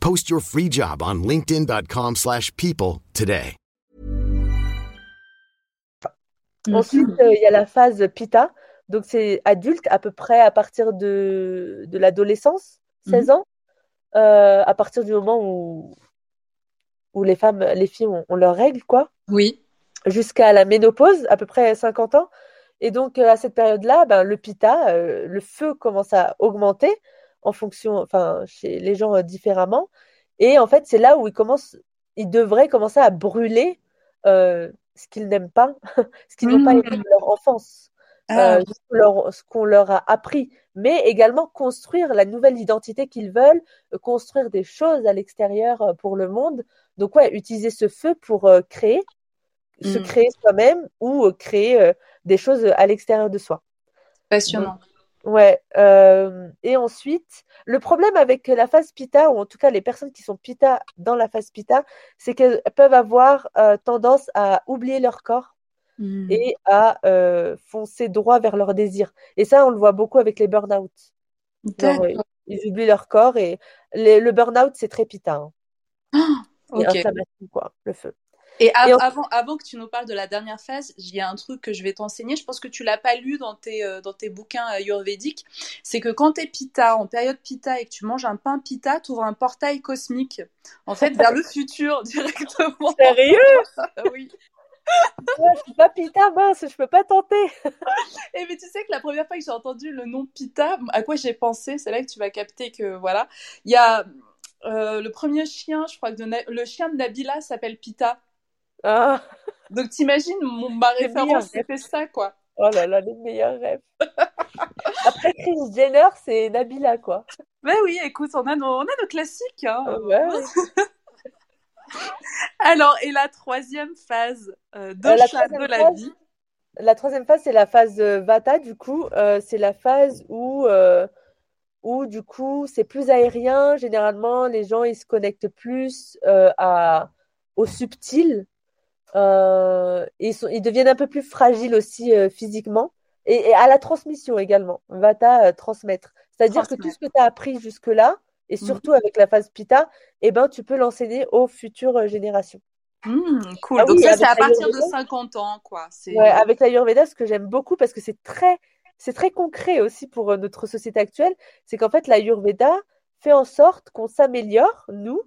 Post your free job on linkedin.com/people today. Ensuite, euh, il y a la phase pita. Donc c'est adulte à peu près à partir de, de l'adolescence, 16 mm -hmm. ans, euh, à partir du moment où où les femmes, les filles ont, ont leurs règles, quoi. Oui. Jusqu'à la ménopause, à peu près 50 ans. Et donc, euh, à cette période-là, ben, le pita, euh, le feu commence à augmenter en fonction, enfin, chez les gens euh, différemment. Et en fait, c'est là où ils commencent, ils devraient commencer à brûler euh, ce qu'ils n'aiment pas, ce qu'ils n'ont pas aimé de leur enfance, Ah. euh, leur- ce qu'on leur a appris, mais également construire la nouvelle identité qu'ils veulent, construire des choses à l'extérieur pour le monde. Donc, ouais, utiliser ce feu pour euh, créer, se Mm. créer soi-même ou créer des choses à l'extérieur de soi. Passionnant. Ouais. euh, et ensuite, le problème avec la phase Pitta, ou en tout cas les personnes qui sont Pitta dans la phase Pitta, c'est qu'elles peuvent avoir euh, tendance à oublier leur corps Mm. et à euh, foncer droit vers leurs désirs. Et ça, on le voit beaucoup avec les burn-out. Genre, euh, ils oublient leur corps et les- le burn-out, c'est très Pitta. hein. C'est Ok. inflammation, quoi, le feu. Et av- Et en- avant, avant que tu nous parles de la dernière phase, il y a un truc que je vais t'enseigner. Je pense que tu l'as pas lu dans tes, euh, dans tes bouquins ayurvédiques. C'est que quand tu es pita, en période pita, et que tu manges un pain pita, tu ouvres un portail cosmique, en fait, vers le futur directement. Sérieux? oui. Ouais, je suis pas Pitta, mince, je peux pas tenter. Et mais tu sais que la première fois que j'ai entendu le nom Pita, à quoi j'ai pensé, c'est là que tu vas capter que voilà, il y a euh, le premier chien, je crois que de Na- le chien de Nabila s'appelle Pita. Ah, Donc t'imagines, mon ma C'est référence c'était ça quoi. oh là là, les meilleurs rêves. Après Kris Jenner, c'est Nabila, quoi. Ben oui, écoute, on a nos, on a nos classiques. Hein. Ah ouais. Alors, et la troisième phase euh, Euh, la troisième de la phase, vie. La troisième phase, c'est la phase euh, Vata, du coup. C'est la phase où, où, du coup, c'est plus aérien. Généralement, les gens, ils se connectent plus à, au subtil. Euh, ils sont, ils deviennent un peu plus fragiles aussi euh, physiquement. Et, et à la transmission également. Vata, euh, transmettre. C'est-à-dire que tout ce que tu as appris jusque-là, et Mhm. surtout avec la phase Pitta, eh ben, tu peux l'enseigner aux futures générations. Hmm, cool. Ah Donc oui, ça, c'est à partir de l'Ayurveda. 50 ans, quoi. C'est Ouais, avec l'Ayurveda, ce que j'aime beaucoup, parce que c'est très, c'est très concret aussi pour notre société actuelle, c'est qu'en fait, l'Ayurveda fait en sorte qu'on s'améliore, nous,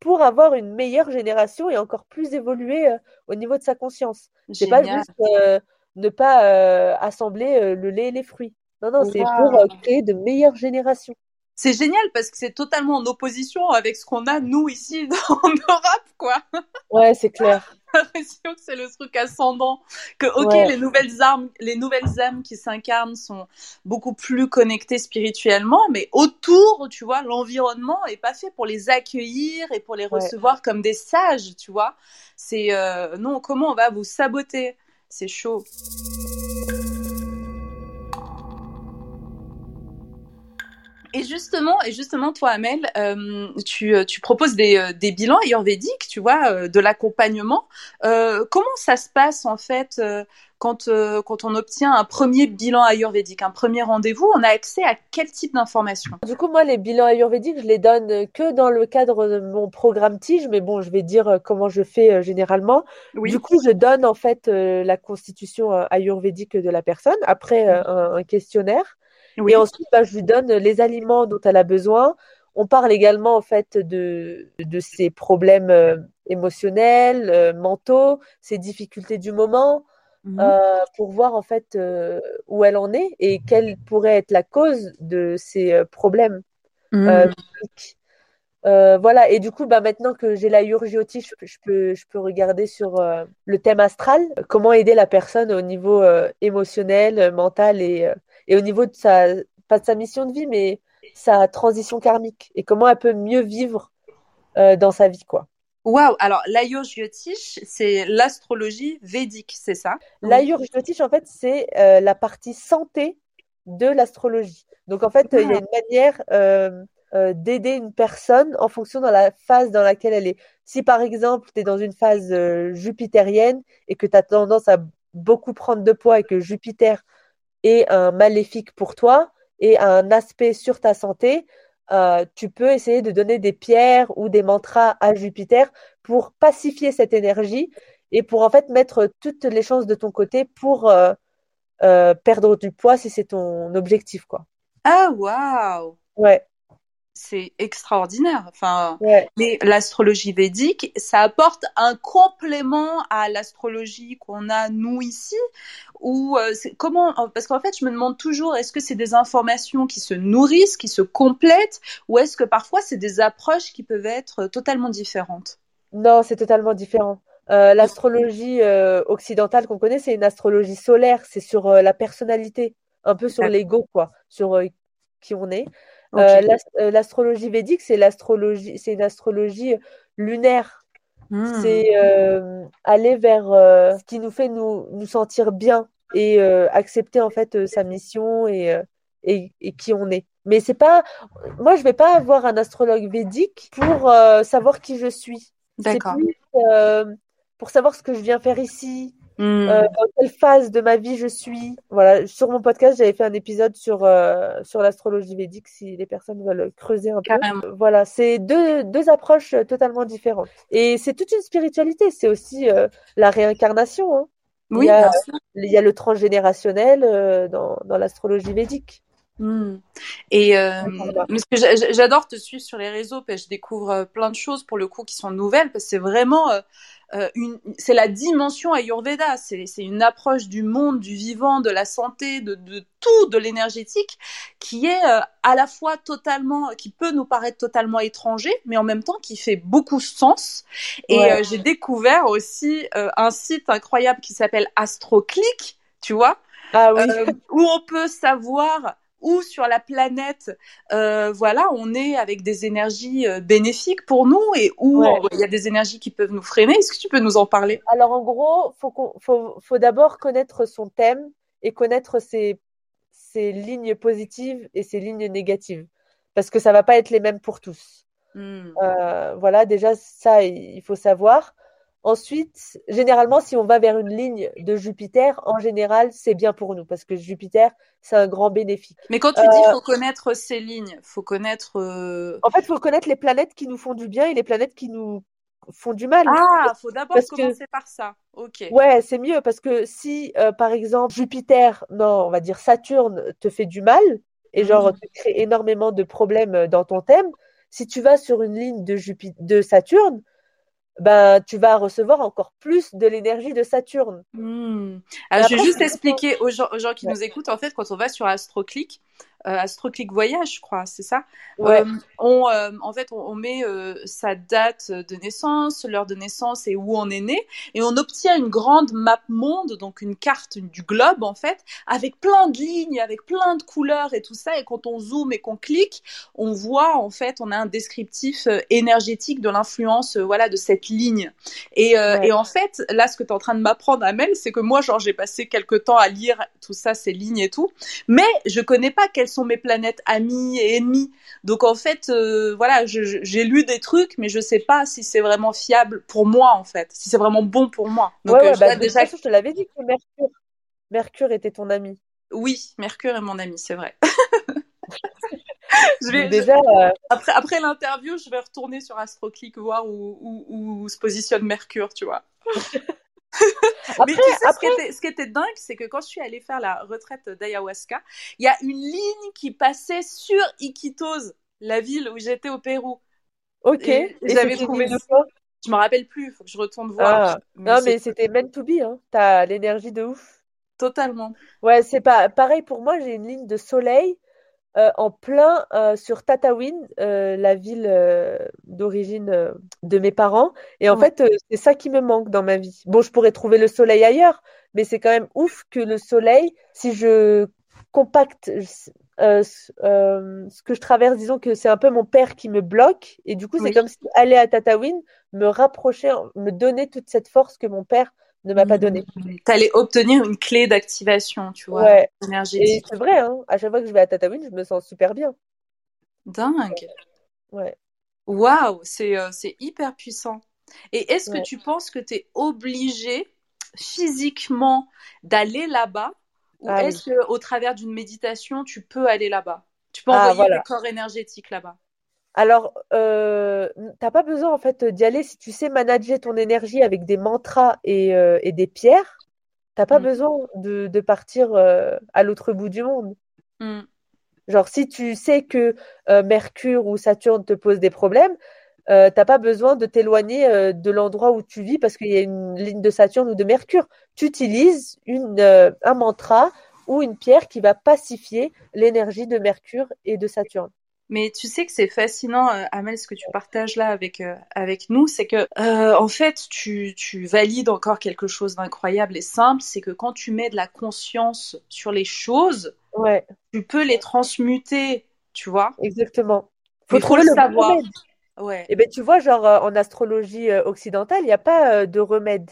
pour avoir une meilleure génération et encore plus évoluer euh, au niveau de sa conscience. C'est pas juste euh, ne pas euh, assembler le lait et les fruits. Non, non, c'est pour créer de meilleures générations. C'est génial parce que c'est totalement en opposition avec ce qu'on a, nous, ici, en Europe, quoi. Ouais, c'est clair. J'ai l'impression que c'est le truc ascendant. Que, ok, Ouais. les nouvelles âmes, les nouvelles âmes qui s'incarnent sont beaucoup plus connectées spirituellement, mais autour, tu vois, l'environnement est pas fait pour les accueillir et pour les Ouais. recevoir comme des sages, tu vois. C'est, euh, non, comment on va vous saboter? C'est chaud. Et justement, et justement, toi, Amel, euh, tu, euh, tu proposes des, euh, des bilans ayurvédiques, tu vois, de l'accompagnement. comment ça se passe en fait quand, quand on obtient un premier bilan ayurvédique, un premier rendez-vous On a accès à quel type d'informations? Du coup, moi, les bilans ayurvédiques, je les donne que dans le cadre de mon programme TIGE, mais bon, je vais dire comment je fais généralement. Oui. Du coup, je donne en fait la constitution ayurvédique de la personne après un, un questionnaire. Oui. Et ensuite, bah, je lui donne les aliments dont elle a besoin. On parle également en fait de, de ses problèmes euh, émotionnels, euh, mentaux, ses difficultés du moment, Mhm. euh, pour voir en fait où elle en est et quelle pourrait être la cause de ces problèmes. Euh, voilà, et du coup, bah, maintenant que j'ai la urgiotie, je, peux- je peux, je peux regarder sur euh, le thème astral, comment aider la personne au niveau euh, émotionnel, mental et, et au niveau de sa, pas de sa mission de vie, mais sa transition karmique et comment elle peut mieux vivre euh, dans sa vie, quoi. Waouh Alors, l'Ayurjyotish, c'est l'astrologie védique, c'est ça? L'Ayurjyotish, en fait, c'est euh, la partie santé de l'astrologie. Donc, en fait, il y a une manière euh, euh, d'aider une personne en fonction de la phase dans laquelle elle est. Si, par exemple, tu es dans une phase jupitérienne et que tu as tendance à beaucoup prendre de poids et que Jupiter est un maléfique pour toi et a un aspect sur ta santé, euh, tu peux essayer de donner des pierres ou des mantras à Jupiter pour pacifier cette énergie et pour en fait mettre toutes les chances de ton côté pour euh, euh, perdre du poids si c'est ton objectif, quoi. Ah, waouh Ouais, C'est extraordinaire. Enfin, ouais. mais l'astrologie védique, ça apporte un complément à l'astrologie qu'on a nous ici ou euh, comment parce qu'en fait je me demande toujours est-ce que c'est des informations qui se nourrissent, qui se complètent ou est-ce que parfois c'est des approches qui peuvent être totalement différentes? Non, c'est totalement différent. Euh, l'astrologie euh, occidentale qu'on connaît, c'est une astrologie solaire, c'est sur la personnalité, un peu sur l'ego, quoi, sur qui on est. Euh, euh, l'astrologie védique, c'est l'astrologie, c'est une astrologie lunaire. Hmm. C'est euh, aller vers euh, ce qui nous fait nous, nous sentir bien et euh, accepter en fait euh, sa mission et, euh, et, et qui on est. Mais c'est pas, moi je vais pas avoir un astrologue védique pour euh, savoir qui je suis. C'est D'accord. plus euh, pour savoir ce que je viens faire ici, Hmm. euh, dans quelle phase de ma vie je suis? Voilà, sur mon podcast, j'avais fait un épisode sur, euh, sur l'astrologie védique si les personnes veulent creuser un peu. Carrément. Voilà, c'est deux, deux approches euh, totalement différentes. Et c'est toute une spiritualité, c'est aussi euh, la réincarnation. hein. Oui, il y a, il y a le transgénérationnel euh, dans, dans l'astrologie védique. Hmm. Et euh, j'adore te suivre sur les réseaux, parce que je découvre euh, plein de choses pour le coup qui sont nouvelles, parce que c'est vraiment euh, euh, c'est la dimension Ayurveda, c'est une approche du monde, du vivant, de la santé, de, de tout, de l'énergétique, qui est euh, à la fois totalement, qui peut nous paraître totalement étranger, mais en même temps qui fait beaucoup sens. Et Ouais. euh, j'ai découvert aussi un site incroyable qui s'appelle AstroClick, tu vois, Ah oui, où on peut savoir où sur la planète, euh, voilà, on est avec des énergies euh, bénéfiques pour nous et où Ouais. il y a des énergies qui peuvent nous freiner. Est-ce que tu peux nous en parler? Alors en gros, faut faut, faut d'abord connaître son thème et connaître ses, ses lignes positives et ses lignes négatives. Parce que ça va pas être les mêmes pour tous. Hmm. Euh, voilà, déjà ça, il faut savoir. Ensuite, généralement, si on va vers une ligne de Jupiter, en général, c'est bien pour nous parce que Jupiter, c'est un grand bénéfique. Mais quand tu Euh, dis faut connaître ces lignes, faut connaître. euh, En fait, il faut connaître les planètes qui nous font du bien et les planètes qui nous font du mal. Ah, faut d'abord que- commencer par ça. Ok. Ouais, c'est mieux parce que si, euh, par exemple, Jupiter, non, on va dire Saturne te fait du mal et genre Mhm. te crée énormément de problèmes euh, dans ton thème, si tu vas sur une ligne de Jupi- de Saturne, ben tu vas recevoir encore plus de l'énergie de Saturne. Hmm. Alors, je vais juste expliquer aux gens, aux gens qui Ouais. nous écoutent, en fait, quand on va sur AstroClick, AstroClick Voyage, je crois, c'est ça? Ouais. Euh, on, euh, En fait, on, on met euh, sa date de naissance, l'heure de naissance et où on est né, et on obtient une grande map monde, donc une carte du globe, en fait, avec plein de lignes, avec plein de couleurs et tout ça, et quand on zoome et qu'on clique, on voit, en fait, on a un descriptif euh, énergétique de l'influence, euh, voilà, de cette ligne. Et, euh, Ouais. et en fait, là, ce que tu es en train de m'apprendre, Amel, c'est que moi, genre, j'ai passé quelques temps à lire tout ça, ces lignes et tout, mais je connais pas quelles quelles sont mes planètes amies et ennemies. Donc en fait, euh, voilà, j'ai lu des trucs, mais je sais pas si c'est vraiment fiable pour moi en fait, si c'est vraiment bon pour moi. Donc ouais, bah, déjà, je te l'avais dit que Mercure, Mercure était ton ami. Oui, Mercure est mon ami, c'est vrai. je vais, déjà, Après, après l'interview, je vais retourner sur AstroClick voir où, où, où se positionne Mercure, tu vois. Mais tu sais, ce, qui était, ce, qui était, dingue, c'est que quand je suis allée faire la retraite d'ayahuasca, il y a une ligne qui passait sur Iquitos, la ville où j'étais au Pérou. Ok. Et, j'avais trouvé le fois Je me rappelle plus, il faut que je retourne voir. Ah. non, mais c'était meant to be, hein. T'as l'énergie de ouf. Totalement. Ouais, c'est pas pareil pour moi, j'ai une ligne de soleil euh, en plein euh, sur Tataouine, euh, la ville d'origine de mes parents. Et en fait, c'est ça qui me manque dans ma vie. Bon, je pourrais trouver le soleil ailleurs, mais c'est quand même ouf que le soleil, si je compacte ce que je traverse, disons que c'est un peu mon père qui me bloque. Et du coup, c'est comme si aller à Tataouine me rapprochait, me donnait toute cette force que mon père ne m'a pas donné. Tu allais obtenir une clé d'activation, tu vois, ouais. énergétique. c'est vrai, hein, à chaque fois que je vais à Tataouine, je me sens super bien. Dingue. Ouais. Waouh, c'est euh, hyper puissant. Et est-ce que tu penses que tu es obligé physiquement d'aller là-bas ou ah est-ce qu'au travers d'une méditation, tu peux aller là-bas? Tu peux ah, envoyer ah, corps énergétiques là-bas? Alors, euh, t'as pas besoin en fait d'y aller si tu sais manager ton énergie avec des mantras et, euh, des pierres. T'as pas mm. besoin de, partir euh, à l'autre bout du monde. Mm. Genre, si tu sais que Mercure ou Saturne te pose des problèmes, t'as pas besoin de t'éloigner de l'endroit où tu vis parce qu'il y a une ligne de Saturne ou de Mercure. Tu utilises une, un mantra ou une pierre qui va pacifier l'énergie de Mercure et de Saturne. Mais tu sais que c'est fascinant, euh, Amel, ce que tu partages là avec euh, avec nous, c'est que euh, en fait, tu, tu valides encore quelque chose d'incroyable et simple, c'est que quand tu mets de la conscience sur les choses, ouais. tu peux les transmuter, tu vois. Exactement. Faut trop le savoir. Ouais. Et eh ben tu vois, genre en astrologie occidentale, il n'y a pas de remède.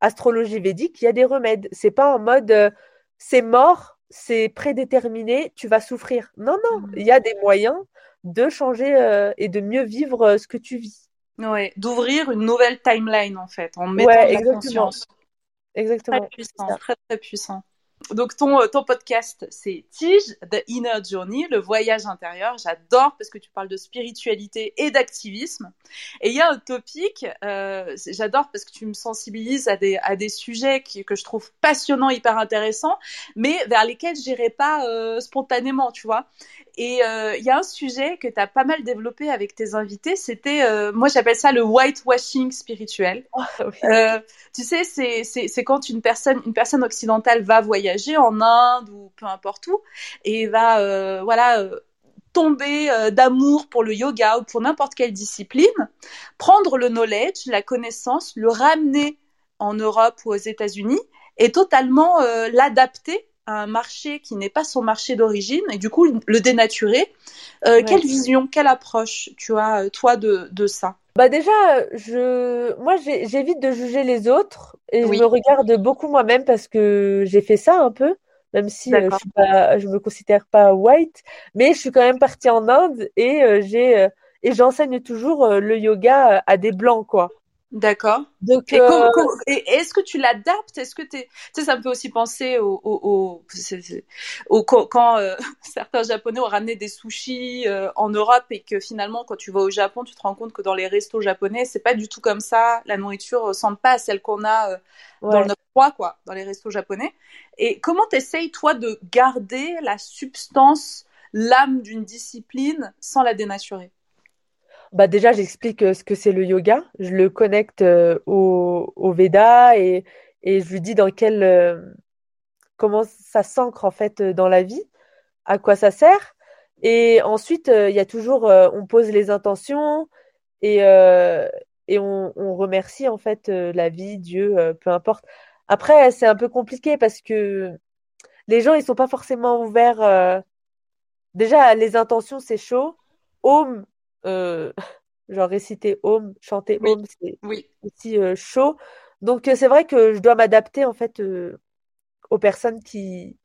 Astrologie védique, il y a des remèdes. C'est pas en mode c'est mort, c'est prédéterminé, tu vas souffrir. Non, non, mmh. il y a des moyens de changer euh, et de mieux vivre euh, ce que tu vis. Ouais, d'ouvrir une nouvelle timeline en fait, en mettant ouais, la conscience. Exactement. Très puissant, très très puissant. Donc ton, euh, ton podcast, c'est Tige, The Inner Journey, le voyage intérieur. J'adore parce que tu parles de spiritualité et d'activisme. Et il y a un topic, euh, j'adore parce que tu me sensibilises à des, à des sujets que je trouve passionnants, hyper intéressants, mais vers lesquels j'irai pas euh, spontanément, tu vois. Et euh, il y a un sujet que tu as pas mal développé avec tes invités, c'était, euh, moi j'appelle ça le whitewashing spirituel. Oh, euh, tu sais, c'est quand une personne, une personne occidentale va voyager en Inde ou peu importe où, et va, voilà, tomber d'amour pour le yoga ou pour n'importe quelle discipline, prendre le knowledge, la connaissance, le ramener en Europe ou aux États-Unis et totalement l'adapter un marché qui n'est pas son marché d'origine et du coup le dénaturer. Euh, quelle vision, quelle approche tu as euh, toi de, de ça? Bah déjà, je, moi j'évite de juger les autres et je me regarde beaucoup moi-même parce que j'ai fait ça un peu, même si euh, je, ne me considère pas white, mais je suis quand même partie en Inde et j'ai et j'enseigne toujours le yoga à des blancs quoi. D'accord. Donc, et, euh, est-ce que tu l'adaptes? Est-ce que tu sais, ça me fait aussi penser au, au, au, quand euh, certains Japonais ont ramené des sushis euh, en Europe et que finalement, quand tu vas au Japon, tu te rends compte que dans les restos japonais, c'est pas du tout comme ça. La nourriture ressemble pas à celle qu'on a dans notre froid, quoi, dans les restos japonais. Et comment t'essayes toi de garder la substance, l'âme d'une discipline sans la dénaturer? Bah déjà, j'explique euh, ce que c'est le yoga. Je le connecte euh, au, au Veda et, et je lui dis dans quel euh, comment ça s'ancre en fait dans la vie, à quoi ça sert. Et ensuite, il y a toujours, on pose les intentions et, et on, remercie en fait la vie, Dieu, peu importe. Après, c'est un peu compliqué parce que les gens, ils sont pas forcément ouverts. Déjà, les intentions, c'est chaud. Home, euh, genre réciter Home, chanter Home, c'est aussi euh, chaud. Donc euh, c'est vrai que je dois m'adapter en fait aux personnes qui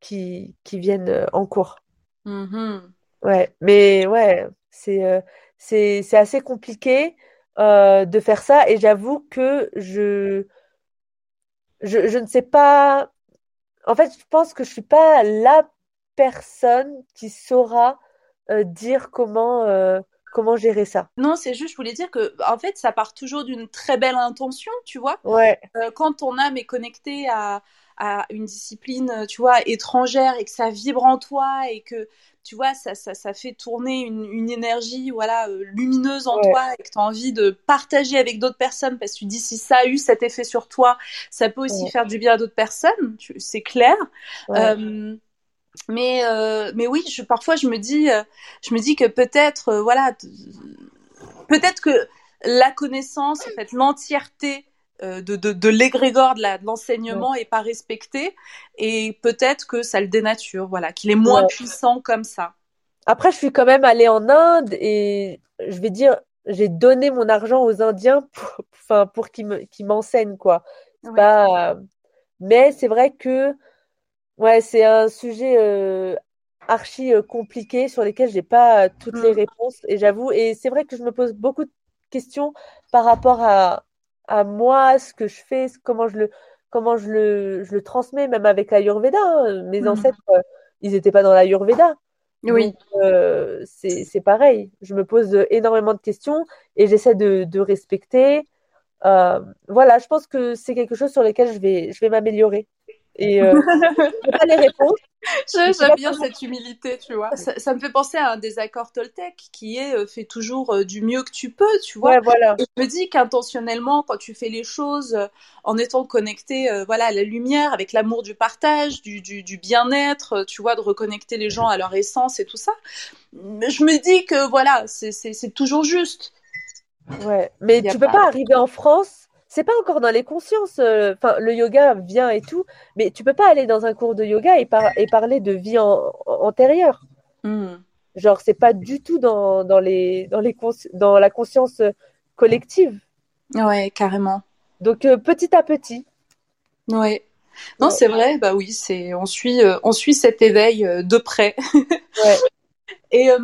qui, qui viennent euh, en cours. Mhm. Ouais, mais ouais, c'est euh, c'est c'est assez compliqué euh, de faire ça et j'avoue que je, je je ne sais pas. En fait, je pense que je suis pas la personne qui saura euh, dire comment euh, comment gérer ça. Non, c'est juste, je voulais dire que, en fait, ça part toujours d'une très belle intention, tu vois. Ouais, Euh, quand ton âme est connectée à, à une discipline, euh, tu vois, étrangère et que ça vibre en toi et que, tu vois, ça, ça, ça fait tourner une, une énergie, voilà, euh, lumineuse en Ouais. toi et que tu as envie de partager avec d'autres personnes parce que tu dis si ça a eu cet effet sur toi, ça peut aussi Ouais. faire du bien à d'autres personnes, c'est clair. Euh, mais euh, mais oui, je, parfois je me dis, euh, je me dis que peut-être, euh, voilà, peut-être que la connaissance, en fait, l'entièreté euh, de, de, de l'égrégore de l'enseignement est pas respectée et peut-être que ça le dénature, voilà, qu'il est moins ouais. puissant comme ça. Après, je suis quand même allée en Inde et je vais dire, j'ai donné mon argent aux Indiens pour, enfin, pour qu'ils me, qu'ils m'enseignent, quoi. Pas, mais c'est vrai que, ouais, c'est un sujet euh, archi euh, compliqué sur lesquels j'ai pas euh, toutes les Mm. réponses et j'avoue, et c'est vrai que je me pose beaucoup de questions par rapport à, à moi, ce que je fais, comment je le, comment je le, je le transmets, même avec l'Ayurveda. hein. Mes Mm. ancêtres, ils n'étaient pas dans l'Ayurveda. Oui. C'est, pareil. Je me pose énormément de questions et j'essaie de, de respecter. Voilà, je pense que c'est quelque chose sur lequel je vais, je vais m'améliorer. Et euh, je pas les réponses. J'aime bien cette humilité, tu vois. Ça, ça me fait penser à un désaccord Toltec qui est euh, fais toujours euh, du mieux que tu peux, tu vois. Ouais, voilà. Et je me dis qu'intentionnellement, quand tu fais les choses euh, en étant connecté euh, voilà, à la lumière, avec l'amour du partage, du, du, du bien-être, tu vois, de reconnecter les gens à leur essence et tout ça, je me dis que voilà, c'est toujours juste. Ouais. Mais tu peux pas- pas arriver en France. C'est pas encore dans les consciences. euh, Enfin, le yoga vient et tout, mais tu peux pas aller dans un cours de yoga et, par- et parler de vie en- antérieure. Hmm. Genre, c'est pas du tout dans, dans les, dans les cons- dans la conscience collective. Ouais, carrément. Donc, euh, petit à petit. Ouais. Non, Ouais. c'est vrai, bah oui, c'est on suit euh, on suit cet éveil euh, de près. Ouais. Et euh,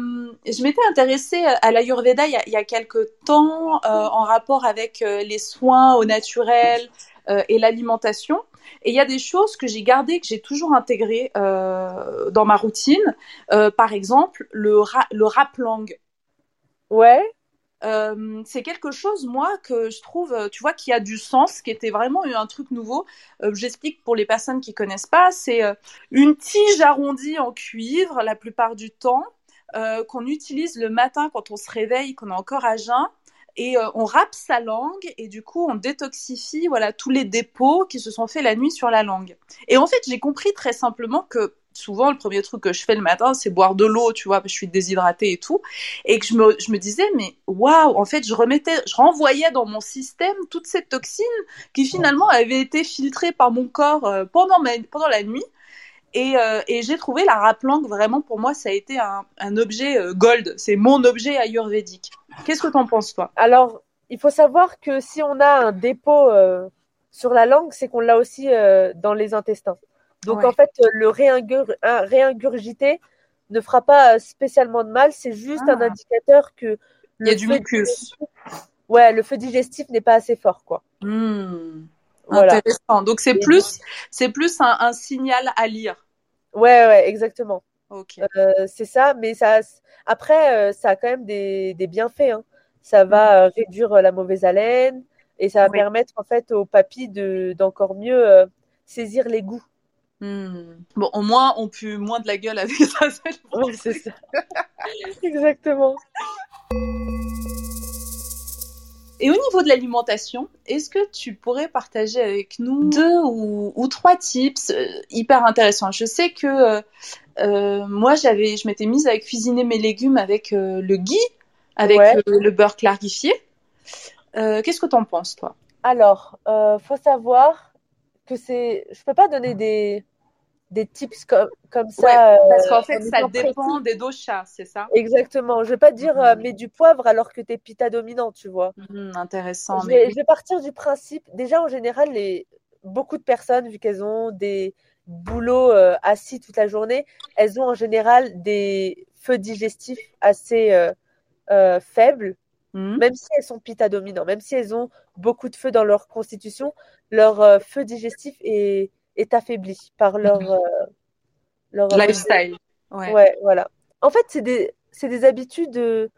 je m'étais intéressée à l'Ayurveda il il y a quelque temps euh, en rapport avec euh, les soins au naturel euh, et l'alimentation. Et il y a des choses que j'ai gardées, que j'ai toujours intégrées euh, dans ma routine. Euh, par exemple, le, ra le raplang. Ouais. Euh, c'est quelque chose, moi, que je trouve, euh, tu vois, qui a du sens, qui était vraiment un truc nouveau. Euh, J'explique pour les personnes qui connaissent pas. C'est une tige arrondie en cuivre, la plupart du temps, qu'on utilise le matin quand on se réveille, qu'on est encore à jeun. Et on râpe sa langue et du coup on détoxifie voilà tous les dépôts qui se sont faits la nuit sur la langue. Et en fait j'ai compris très simplement que souvent le premier truc que je fais le matin c'est boire de l'eau tu vois parce que je suis déshydratée et tout. Et que je me, je me disais mais waouh en fait je remettais je renvoyais dans mon système toutes ces toxines qui finalement avaient été filtrées par mon corps euh, pendant pendant la nuit. Et, euh, et j'ai trouvé la raplanque vraiment pour moi ça a été un, objet euh, gold. C'est mon objet ayurvédique. Qu'est-ce que t'en penses toi? Alors, il faut savoir que si on a un dépôt sur la langue, c'est qu'on l'a aussi dans les intestins. Donc, Ouais. en fait, euh, le réingur- réingurgiter ne fera pas euh, spécialement de mal. C'est juste Ah. un indicateur que il y a le du feu mucus digestif- ouais, le feu digestif n'est pas assez fort, quoi. Hmm. Voilà. intéressant donc c'est plus c'est plus un, un signal à lire Ouais, ouais, exactement. ok Euh, c'est ça, mais ça, après, euh, ça a quand même des, des bienfaits. hein. Ça va euh, réduire la mauvaise haleine et ça va Oui. permettre en fait aux papilles de d'encore mieux euh, saisir les goûts. Hmm. bon au moins on pue moins de la gueule avec ça Ouais, c'est ça. Exactement. Et au niveau de l'alimentation, est-ce que tu pourrais partager avec nous deux ou, ou trois tips euh, hyper intéressants? Je sais que euh, euh, moi, j'avais, je m'étais mise à cuisiner mes légumes avec euh, le ghee, avec Ouais. euh, le beurre clarifié. Euh, Qu'est-ce que t'en penses, toi? Alors, euh, faut savoir que c'est, je peux pas donner des des tips comme comme ça. Ouais, Parce euh, qu'en fait, ça dépend précis. des doshas, c'est ça? Exactement. Je vais pas dire euh, Mhm. mets du poivre alors que t'es pita dominant, tu vois. Hmm, Intéressant. Je mais vais, je vais partir du principe, déjà en général, les, beaucoup de personnes, vu qu'elles ont des, boulot euh, assis toute la journée, elles ont en général des feux digestifs assez euh, euh, faibles, Mhm. même si elles sont pita dominants, même si elles ont beaucoup de feu dans leur constitution, leur euh, feu digestif est, est affaibli par leur, Mhm. euh, leur de- Lifestyle. Ouais. Ouais, voilà. En fait, c'est des, c'est des habitudes euh,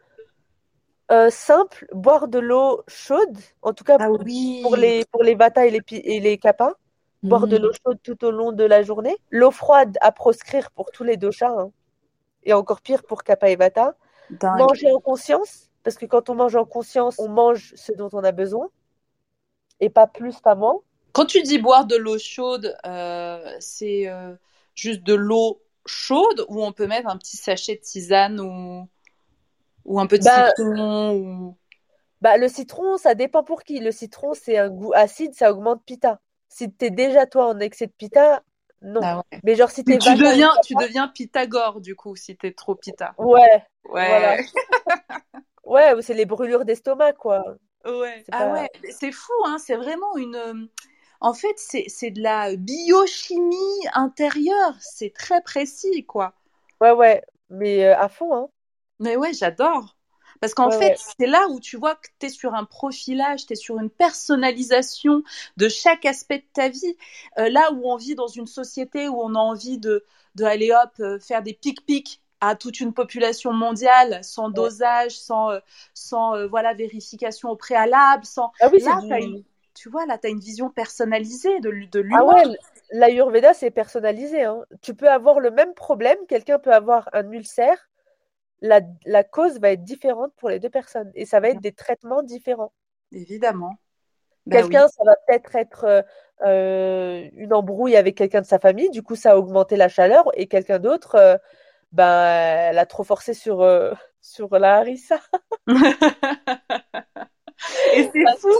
euh, simples. Boire de l'eau chaude, en tout cas Ah oui. pour les, pour les vata et les, et les. Boire de Mhm. l'eau chaude tout au long de la journée. L'eau froide à proscrire pour tous les doshas. hein. Et encore pire pour kappa et vata. Dingue. Manger en conscience, parce que quand on mange en conscience, on mange ce dont on a besoin. Et pas plus, pas moins. Quand tu dis boire de l'eau chaude, euh, c'est euh, juste de l'eau chaude ou on peut mettre un petit sachet de tisane ou, ou un peu de Bah, citron ou... Bah, le citron, ça dépend pour qui. Le citron, c'est un goût acide, ça augmente pita. Si t'es déjà toi en excès de pita, non. Ah ouais. Mais genre si t'es Tu deviens, tu deviens Pythagore du coup si t'es trop pita. ouais, Ouais. voilà. Ouais, c'est les brûlures d'estomac, quoi. Ouais. C'est Ah pas... ouais, c'est fou, hein, c'est vraiment une... En fait, c'est, de la biochimie intérieure, c'est très précis, quoi. Ouais, ouais. Mais euh, à fond, hein. Mais ouais, j'adore. Parce qu'en Ouais, fait, ouais. c'est là où tu vois que tu es sur un profilage, tu es sur une personnalisation de chaque aspect de ta vie. Euh, là où on vit dans une société où on a envie de, de aller hop, euh, faire des pic-pics à toute une population mondiale, sans Ouais. dosage, sans, sans euh, voilà, vérification au préalable, sans... Ah oui, c'est Là, du... une, tu vois, là, tu as une vision personnalisée de, de Ah ouais, l'Ayurveda, c'est personnalisé, hein. Tu peux avoir le même problème, quelqu'un peut avoir un ulcère, la, la cause va être différente pour les deux personnes et ça va être des traitements différents. Évidemment. Bah oui. Quelqu'un, ça va peut-être être euh, euh, une embrouille avec quelqu'un de sa famille, du coup ça a augmenté la chaleur, et quelqu'un d'autre, euh, ben, elle a trop forcé sur, euh, sur la harissa. Et c'est fou,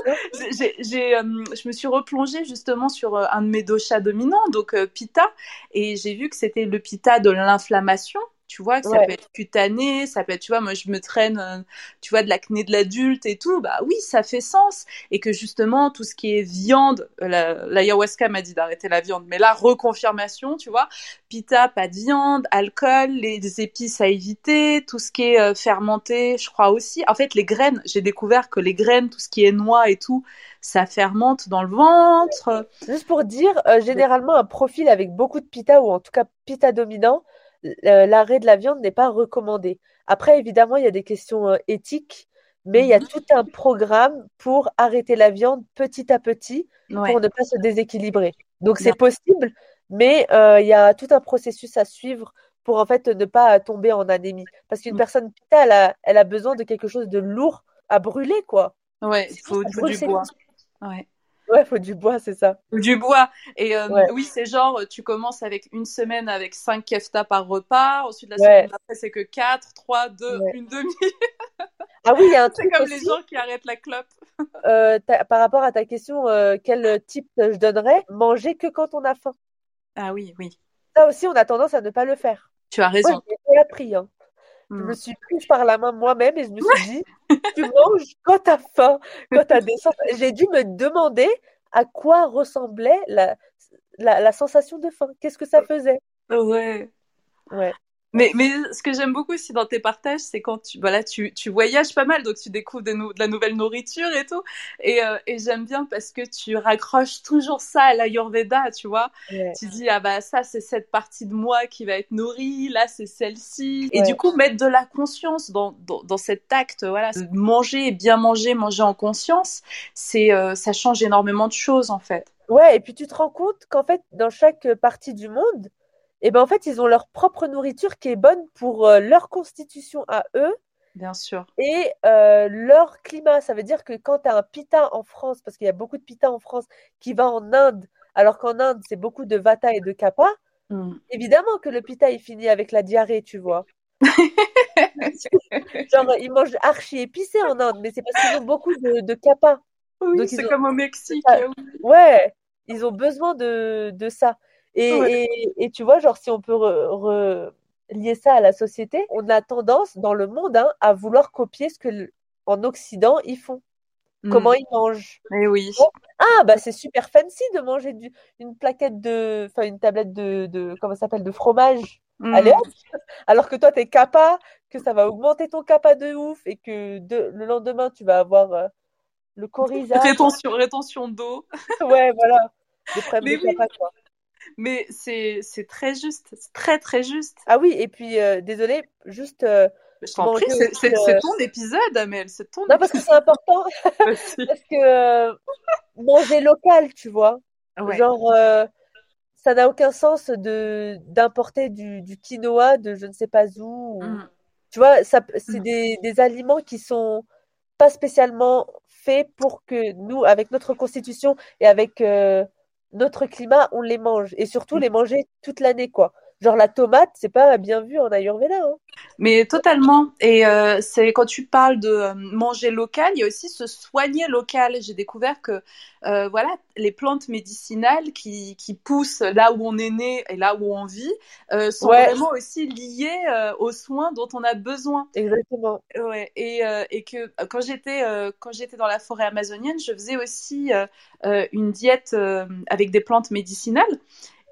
j'ai, euh, je me suis replongée justement sur euh, un de mes doshas dominants, donc euh, Pitta, et j'ai vu que c'était le Pitta de l'inflammation. Tu vois, que ça Ouais. peut être cutané, ça peut être, tu vois, moi je me traîne, euh, tu vois, de l'acné de l'adulte et tout, bah oui, ça fait sens. Et que justement, tout ce qui est viande, euh, la- l'ayahuasca m'a dit d'arrêter la viande, mais là, reconfirmation, tu vois, Pitta, pas de viande, alcool, les, les épices à éviter, tout ce qui est euh, fermenté, je crois aussi. En fait, les graines, j'ai découvert que les graines, tout ce qui est noix et tout, ça fermente dans le ventre. Juste pour dire, euh, généralement, un profil avec beaucoup de pita, ou en tout cas pita dominant, l'arrêt de la viande n'est pas recommandé. Après, évidemment, il y a des questions euh, éthiques, mais il y a Mhm. tout un programme pour arrêter la viande petit à petit Ouais, pour ne pas se déséquilibrer. Donc, c'est possible, mais euh, il y a tout un processus à suivre pour en fait ne pas tomber en anémie. Parce qu'une Mm. personne pita, elle a, elle a besoin de quelque chose de lourd à brûler, quoi. Ouais, il faut, faut du bois. Ouais. Ouais, faut du bois, c'est ça. Du bois. Et euh, Ouais, oui, c'est genre, tu commences avec une semaine avec 5 keftas par repas. Ensuite, la ouais, semaine d'après, c'est que 4, 3, 2, ouais. une demi. Ah oui, il y a un C'est truc comme les gens qui arrêtent la clope. euh, par rapport à ta question, euh, quel type je donnerais? Manger que quand on a faim. Ah oui, oui. Ça aussi, on a tendance à ne pas le faire. Tu as raison. je l'ai appris, hein. Je me Hmm. suis prise par la main moi-même et je me suis dit, tu manges quand t'as faim, quand t'as des. J'ai dû me demander à quoi ressemblait la, la, la sensation de faim. Qu'est-ce que ça faisait? Ouais. Ouais. Mais, mais ce que j'aime beaucoup aussi dans tes partages, c'est quand tu, voilà, tu, tu voyages pas mal, donc tu découvres des nou- de la nouvelle nourriture et tout. Et, euh, et j'aime bien parce que tu raccroches toujours ça à l'Ayurveda, tu vois. Ouais. Tu dis, ah bah ça, c'est cette partie de moi qui va être nourrie, là, c'est celle-ci. Et du coup, mettre de la conscience dans, dans, dans cet acte, voilà, de manger, bien manger, manger en conscience, c'est, euh, ça change énormément de choses, en fait. Ouais, et puis tu te rends compte qu'en fait, dans chaque partie du monde, eh ben, en fait, ils ont leur propre nourriture qui est bonne pour euh, leur constitution à eux Bien sûr. et euh, leur climat. Ça veut dire que quand tu as un pita en France, parce qu'il y a beaucoup de pita en France qui va en Inde, alors qu'en Inde, c'est beaucoup de vata et de kapha, Mm. évidemment que le pita, il finit avec la diarrhée, tu vois. Genre, ils mangent archi épicé en Inde, mais c'est parce qu'ils ont beaucoup de, de kapha. Oui, c'est ont, comme au Mexique. oui. Ouais, ils ont besoin de, de ça. Et, Ouais. et, et tu vois, genre, si on peut re- relier ça à la société, on a tendance dans le monde hein, à vouloir copier ce que le- en Occident ils font. comment ils mangent. Eh oui. Ah, bah c'est super fancy de manger du, une plaquette de, enfin une tablette de, de comment ça s'appelle, de fromage. Allez Mm. hop. Alors que toi, t'es capa, que ça va augmenter ton capa de ouf et que de- le lendemain, tu vas avoir euh, le coryza. Rétention, rétention d'eau. Ouais, voilà. Des problèmes Mais de oui. capa, quoi. Mais c'est très juste, c'est très très juste. Ah oui, et puis, euh, désolé, juste euh, Je t'en prie, c'est euh, ton épisode, Amel, c'est ton Non, parce que c'est important, parce que euh, manger local, tu vois. Ouais. Genre, ça n'a aucun sens de d'importer du, du quinoa de je ne sais pas où. ou- Mm. Tu vois, c'est Mm. des, des aliments qui sont pas spécialement faits pour que nous, avec notre constitution et avec euh, notre climat, on les mange. Et surtout, Mm. les manger toute l'année, quoi. Genre, la tomate, c'est pas bien vu en Ayurveda. Hein. Mais totalement. Et euh, c'est quand tu parles de euh, manger local, il y a aussi se soigner local. J'ai découvert que euh, voilà, les plantes médicinales qui, qui poussent là où on est né et là où on vit euh, sont Ouais. vraiment aussi liées aux soins dont on a besoin. Exactement. Ouais. Et, et que quand j'étais quand j'étais dans la forêt amazonienne, je faisais aussi une diète avec des plantes médicinales.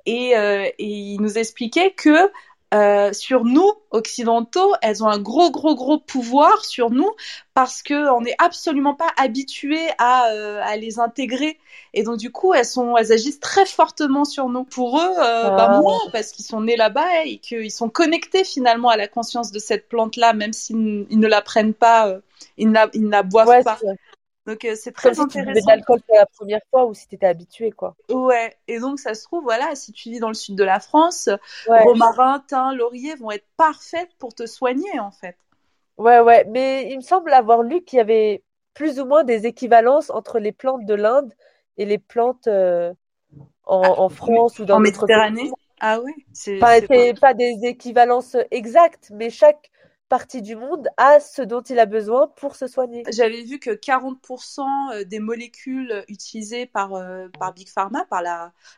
Et, euh, et il nous expliquait que euh, sur nous occidentaux, elles ont un gros gros gros pouvoir sur nous parce que on n'est absolument pas habitué à, euh, à les intégrer et donc du coup elles sont elles agissent très fortement sur nous. Pour eux, euh, bah Ah. moins parce qu'ils sont nés là-bas et qu'ils sont connectés finalement à la conscience de cette plante là, même s'ils ils ne la prennent pas, euh, ils ne la, ils ne la boivent Ouais, pas. Donc euh, c'est très comme si tu de intéressant. l'alcool pour la première fois ou si tu étais habitué, quoi. Ouais, et donc ça se trouve, voilà, si tu vis dans le sud de la France, Ouais. romarin, thym, laurier vont être parfaites pour te soigner en fait. Ouais, ouais, mais il me semble avoir lu qu'il y avait plus ou moins des équivalences entre les plantes de l'Inde et les plantes euh, en, Ah, en France ou dans en Méditerranée? Ah ouais, c'est c'est pas des équivalences exactes, mais chaque partie du monde a ce dont il a besoin pour se soigner. J'avais vu que 40% des molécules utilisées par, euh, par Big Pharma, par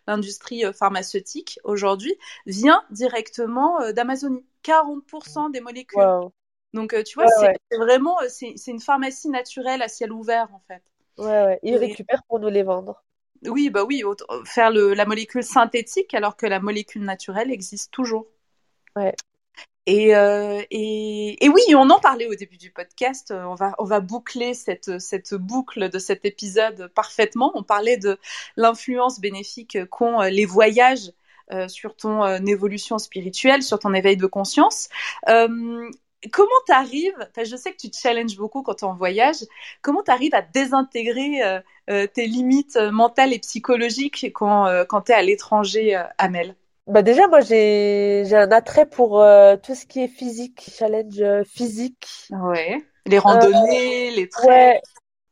l'industrie euh, pharmaceutique aujourd'hui, vient directement euh, d'Amazonie. 40% des molécules. Donc, euh, tu vois, Ouais, c'est ouais. vraiment, euh, c'est une pharmacie naturelle à ciel ouvert en fait. Ouais, ouais. Ils Et- récupèrent pour nous les vendre. Oui, bah oui, faire le, la molécule synthétique alors que la molécule naturelle existe toujours. Ouais. Et, euh, et, et oui, on en parlait au début du podcast. euh, On va, on va boucler cette, cette boucle de cet épisode parfaitement. On parlait de l'influence bénéfique qu'ont euh, les voyages euh, sur ton euh, évolution spirituelle, sur ton éveil de conscience. Euh, comment t'arrives, je sais que tu te challenges beaucoup quand tu en voyage, comment t'arrives à désintégrer tes limites mentales et psychologiques quand, quand tu es à l'étranger, Amel? Bah déjà, moi, j'ai j'ai un attrait pour euh, tout ce qui est physique, challenge euh, physique. Ouais. Les randonnées, les trails. Ouais.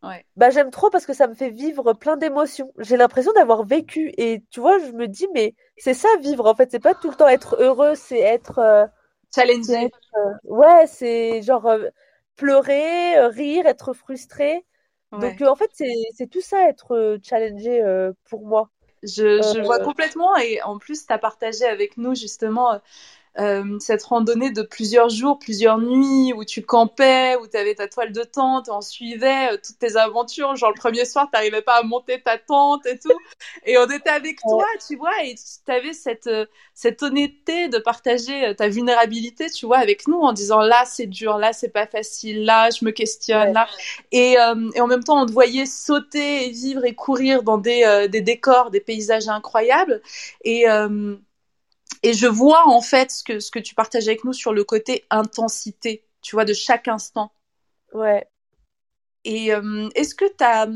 Ouais. Bah j'aime trop parce que ça me fait vivre plein d'émotions. J'ai l'impression d'avoir vécu et tu vois, je me dis mais c'est ça vivre en fait, c'est pas tout le temps être heureux, c'est être euh, euh, ouais, c'est genre euh, pleurer, euh, rire, être frustré. Ouais. Donc euh, en fait, c'est c'est tout ça être euh, challengé euh, pour moi. Je, je Euh, vois complètement et en plus, tu as partagé avec nous justement euh, cette randonnée de plusieurs jours, plusieurs nuits où tu campais, où tu avais ta toile de tente, on suivait euh, toutes tes aventures. Genre le premier soir, tu n'arrivais pas à monter ta tente et tout. Et on était avec toi, tu vois, et tu avais cette, euh, cette honnêteté de partager ta vulnérabilité, tu vois, avec nous en disant là, c'est dur, là, c'est pas facile, là, je me questionne, Ouais. là. Et, et en même temps, on te voyait sauter et vivre et courir dans des, des décors, des paysages incroyables. Et, et je vois en fait ce que, ce que tu partages avec nous sur le côté intensité, tu vois, de chaque instant. Ouais. Et euh, est-ce que t'as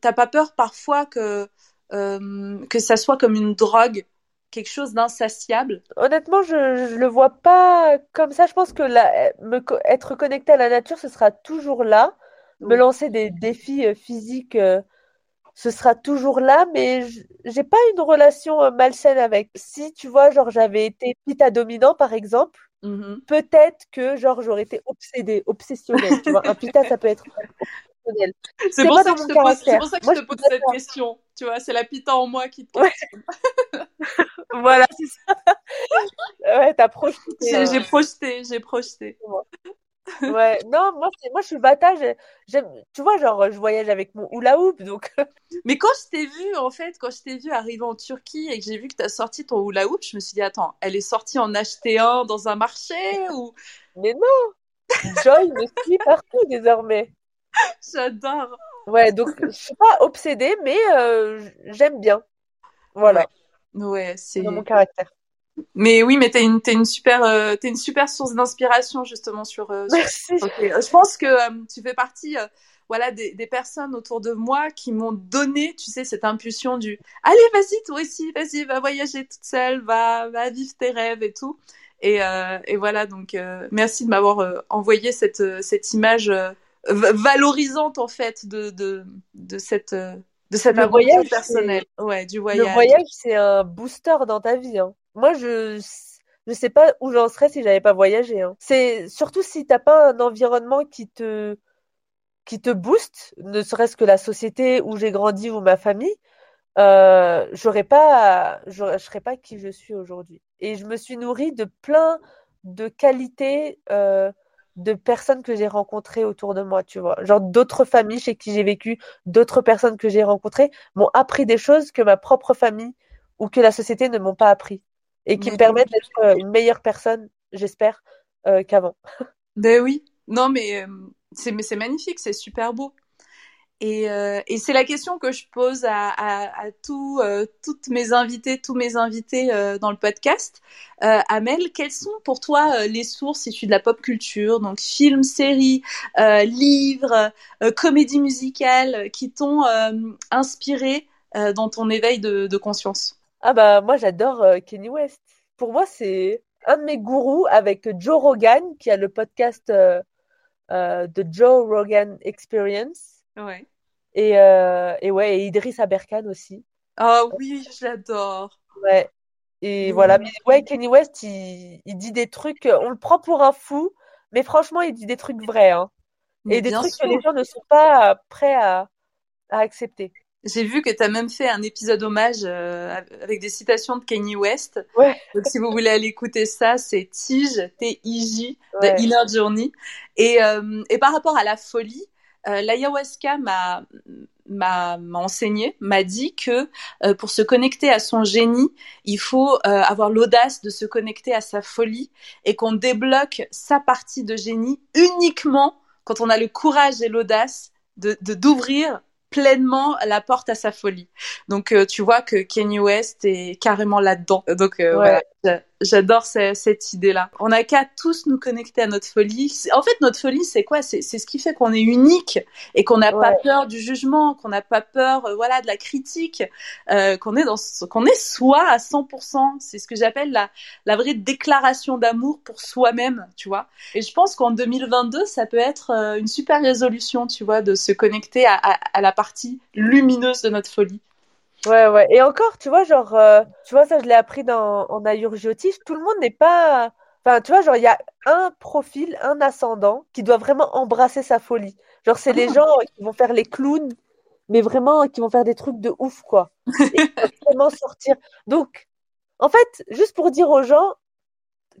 t'as pas peur parfois que, euh, que ça soit comme une drogue, quelque chose d'insatiable? Honnêtement, je, je le vois pas comme ça. Je pense que la, me, co- être connecté à la nature, ce sera toujours là. Me lancer des défis euh, physiques, euh, ce sera toujours là, mais j'ai pas une relation euh, malsaine avec. Si tu vois, genre j'avais été pita dominant par exemple, Mhm. peut-être que genre j'aurais été obsédée, obsessionnelle. Tu vois, un pita ça peut être obsessionnel. C'est pour pour ça que Moi, je te pose cette question. Tu vois, c'est la pita en moi qui te Ouais. Voilà, c'est ça. Ouais, t'as projeté. J'ai euh, j'ai projeté, j'ai projeté. Ouais, non, moi, moi je suis bata. Tu vois, genre, je voyage avec mon hula hoop, donc. Mais quand je t'ai vu, en fait, quand je t'ai vu arriver en Turquie et que j'ai vu que tu as sorti ton hula hoop, je me suis dit, attends, elle est sortie en acheter un dans un marché ou? Mais non! Joy me suit partout désormais. J'adore. Ouais, donc je suis pas obsédée, mais euh, j'aime bien. Voilà. Ouais, c'est. Dans mon caractère. Mais oui, mais t'es une, une super, euh, une super source d'inspiration justement sur. Euh, Merci. Je pense que euh, tu fais partie, voilà, des, des, personnes autour de moi qui m'ont donné, tu sais, cette impulsion du, allez, vas-y, toi aussi, vas-y, va voyager toute seule, va, va vivre tes rêves et tout. Et, et voilà, donc merci de m'avoir envoyé cette, cette image valorisante en fait de, de, de cette de cette le voyage personnelle. Ouais, du voyage. Le voyage, c'est un booster dans ta vie. Hein. Moi, je je sais pas où j'en serais si j'avais pas voyagé. Hein. C'est surtout si t'as pas un environnement qui te qui te booste, ne serait-ce que la société où j'ai grandi ou ma famille, euh, j'aurais pas, je serais pas qui je suis aujourd'hui. Et je me suis nourrie de plein de qualités euh, de personnes que j'ai rencontrées autour de moi, tu vois. Genre d'autres familles chez qui j'ai vécu, d'autres personnes que j'ai rencontrées m'ont appris des choses que ma propre famille ou que la société ne m'ont pas appris et qui me permettent d'être euh, une meilleure personne, j'espère, euh, qu'avant. Ben oui, non mais euh, c'est c'est magnifique, c'est super beau. Et, euh, et c'est la question que je pose à, à, à tout, euh, toutes mes invités, tous mes invités euh, dans le podcast. Amel, quelles sont pour toi les sources issues de la pop culture, donc films, séries, livres, comédies musicales, qui t'ont inspiré dans ton éveil de, de, conscience? Ah bah moi j'adore Kenny West. Pour moi c'est un de mes gourous avec Joe Rogan qui a le podcast de Joe Rogan Experience. Ouais. Et, euh, et ouais, et Idriss Aberkan aussi. Oh oui, je l'adore. Ouais. Et voilà, mais ouais, Kenny West, il, il, dit des trucs, on le prend pour un fou, mais franchement, il dit des trucs vrais. Hein. Et des trucs sûr. que les gens ne sont pas prêts à, à accepter. J'ai vu que tu as même fait un épisode hommage euh, avec des citations de Kanye West. Ouais. Donc si vous voulez aller écouter ça, c'est Tige, T-I-J, ouais. de Inner Journey. Et, euh, et par rapport à la folie, euh, l'ayahuasca m'a m'a enseigné, m'a dit que euh, pour se connecter à son génie, il faut euh, avoir l'audace de se connecter à sa folie et qu'on débloque sa partie de génie uniquement quand on a le courage et l'audace de d'ouvrir pleinement la porte à sa folie. Donc euh, tu vois que Kanye West est carrément là-dedans. Donc euh, ouais. voilà, j'adore cette idée-là. On n'a qu'à tous nous connecter à notre folie. En fait, notre folie, c'est quoi? C'est ce qui fait qu'on est unique et qu'on n'a ouais. pas peur du jugement, qu'on n'a pas peur, euh, voilà, de la critique, euh, qu'on est dans, qu'on est soi à 100%. C'est ce que j'appelle la la vraie déclaration d'amour pour soi-même, tu vois. Et je pense qu'en 2022, ça peut être euh, une super résolution, tu vois, de se connecter à, à, à la partie lumineuse de notre folie. Ouais, ouais. Et encore, tu vois, genre, euh, tu vois, ça, je l'ai appris dans, en Ayurjyoti, tout le monde n'est pas. Enfin, tu vois, genre, il y a un profil, un ascendant qui doit vraiment embrasser sa folie. Genre, c'est les gens qui vont faire les clowns, mais vraiment qui vont faire des trucs de ouf, quoi. Et qui vont vraiment sortir. Donc, en fait, juste pour dire aux gens,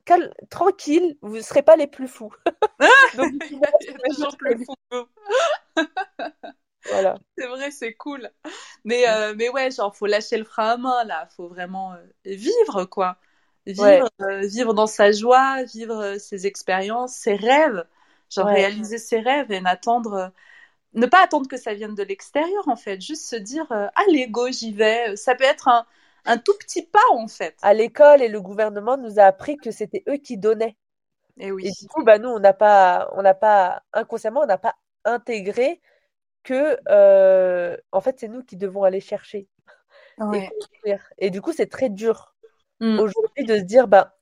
calme, tranquille, vous ne serez pas les plus fous. Donc, il y a des gens plus fous. Voilà. C'est vrai, c'est cool. Mais, euh, mais ouais, genre, faut lâcher le frein à main, là. Faut vraiment euh, vivre, quoi. Vivre, ouais. euh, vivre dans sa joie, vivre ses expériences, ses rêves. Genre, ouais. réaliser ses rêves et n'attendre, ne pas attendre que ça vienne de l'extérieur, en fait. Juste se dire, allez, go, j'y vais. Ça peut être un, un tout petit pas, en fait. À l'école et le gouvernement nous a appris que c'était eux qui donnaient. Et oui. Et du coup, bah, nous, on n'a pas, on n'a pas, inconsciemment, on n'a pas intégré que euh, en fait c'est nous qui devons aller chercher ouais. et, et, du coup c'est très dur mm. aujourd'hui de se dire bah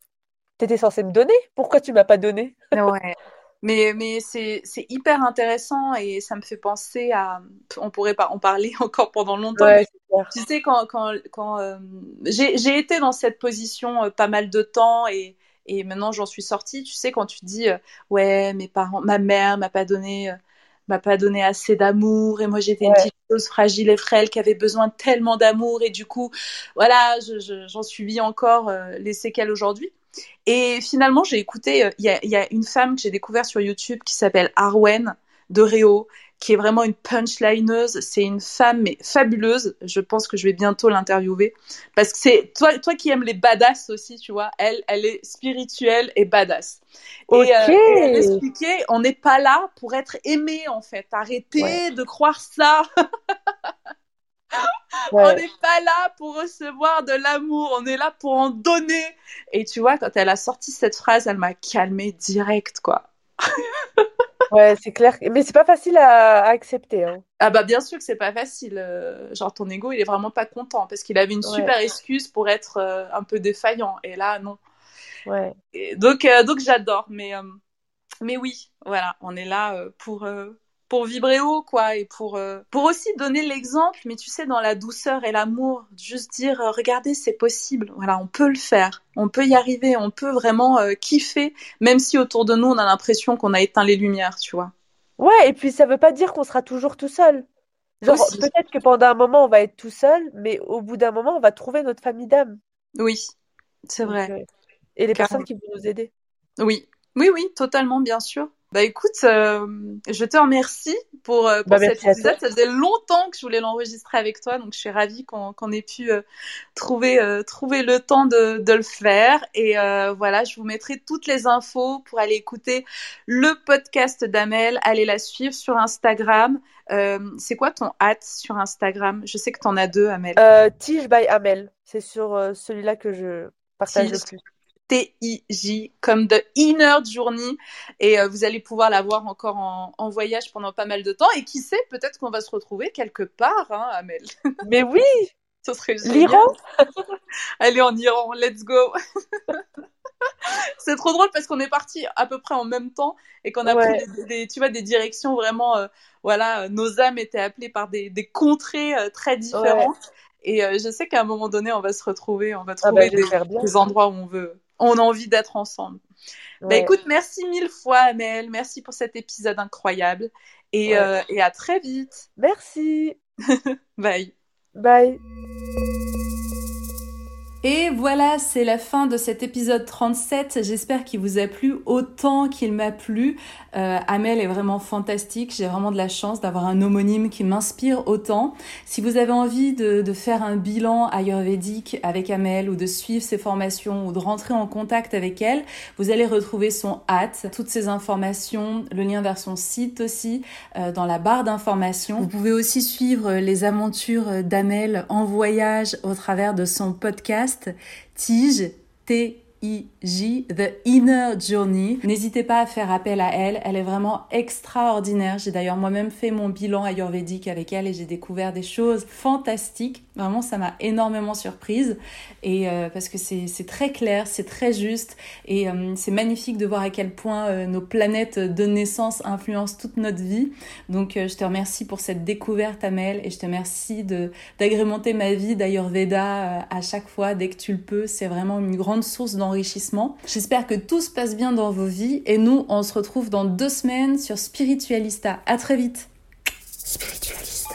t'étais censé me donner pourquoi tu m'as pas donné? Ouais. mais mais c'est c'est hyper intéressant et ça me fait penser à on pourrait pas en parler encore pendant longtemps ouais, tu sais quand quand quand euh, j'ai j'ai été dans cette position euh, pas mal de temps et et maintenant j'en suis sortie tu sais quand tu dis euh, ouais mes parents ma mère m'a pas donné m'a pas donné assez d'amour et moi j'étais ouais. une petite chose fragile et frêle qui avait besoin tellement d'amour et du coup voilà j'en je, je, encore euh, les séquelles aujourd'hui Et finalement, j'ai écouté, euh, il y, a, y, a, une femme que j'ai découverte sur YouTube qui s'appelle Arwen de Réo, qui est vraiment une punchlineuse. C'est une femme mais fabuleuse. Je pense que je vais bientôt l'interviewer parce que c'est toi, toi qui aimes les badass aussi, tu vois. Elle, elle est spirituelle et badass. Okay. Et, euh, elle expliquait, on n'est pas là pour être aimé en fait. Arrêtez ouais. de croire ça. Ouais. On n'est pas là pour recevoir de l'amour, on est là pour en donner. Et tu vois, quand elle a sorti cette phrase, elle m'a calmée direct, quoi. ouais, c'est clair. Mais c'est pas facile à, à accepter. Hein. Ah bah bien sûr que c'est pas facile. Euh, genre ton ego, il est vraiment pas content parce qu'il avait une ouais. super excuse pour être euh, un peu défaillant. Et là, non. Ouais. Et donc, euh, donc j'adore. Mais, mais oui, voilà, on est là pour pour vibrer haut quoi et pour euh, pour aussi donner l'exemple mais tu sais dans la douceur et l'amour juste dire euh, regardez c'est possible. Voilà on peut le faire. On peut y arriver. On peut vraiment euh, kiffer même si autour de nous on a l'impression qu'on a éteint les lumières tu vois. Ouais et puis ça veut pas dire qu'on sera toujours tout seul. Genre peut-être que pendant un moment on va être tout seul mais au bout d'un moment on va trouver notre famille d'âme. Oui c'est vrai. et les personnes qui vont nous aider. Oui. Oui oui totalement bien sûr bah écoute, euh, je te remercie pour, euh, pour bah, cet épisode. Ça faisait longtemps que je voulais l'enregistrer avec toi, donc je suis ravie qu'on qu ait pu euh, trouver, trouver le temps de, de le faire. Et voilà, je vous mettrai toutes les infos pour aller écouter le podcast d'Amel. Allez la suivre sur Instagram. C'est quoi ton hâte sur Instagram? Je sais que tu en as deux, Amel. Tige by Amel. C'est sur celui-là que je partage Tige. le plus. T-I-J, comme The Inner Journey. Et euh, vous allez pouvoir la voir encore en, en, voyage pendant pas mal de temps. Et qui sait, peut-être qu'on va se retrouver quelque part, hein, Amel. Mais oui Ce serait L'Iran Allez, en Iran, let's go C'est trop drôle parce qu'on est parti à peu près en même temps et qu'on a ouais. pris des, des, tu vois, des directions vraiment, euh, voilà, nos âmes étaient appelées par des, des contrées euh, très différentes. Ouais. Et euh, je sais qu'à un moment donné, on va se retrouver, on va trouver ah bah, des, des, endroits où on veut, on a envie d'être ensemble. Ouais. Bah écoute, merci mille fois, Amel. Merci pour cet épisode incroyable. Et, ouais. euh, et à très vite. Merci. Bye. Bye. Et voilà, c'est la fin de cet épisode 37. J'espère qu'il vous a plu autant qu'il m'a plu. Euh, Amel est vraiment fantastique. J'ai vraiment de la chance d'avoir un homonyme qui m'inspire autant. Si vous avez envie de, de, faire un bilan ayurvédique avec Amel ou de suivre ses formations ou de rentrer en contact avec elle, vous allez retrouver son hâte, toutes ces informations, le lien vers son site aussi euh, dans la barre d'informations. Vous pouvez aussi suivre les aventures d'Amel en voyage au travers de son podcast Tige, T-I-J, The Inner Journey. N'hésitez pas à faire appel à elle, elle est vraiment extraordinaire. J'ai d'ailleurs moi-même fait mon bilan ayurvédique avec elle et j'ai découvert des choses fantastiques. Vraiment, ça m'a énormément surprise et euh, parce que c'est très clair, c'est très juste et euh, c'est magnifique de voir à quel point euh, nos planètes de naissance influencent toute notre vie. Donc, je te remercie pour cette découverte, Amel, et je te remercie d'agrémenter ma vie d'Ayurveda à chaque fois dès que tu le peux. C'est vraiment une grande source J'espère que tout se passe bien dans vos vies et nous, on se retrouve dans deux semaines sur Spiritualista. À très vite. Spiritualista.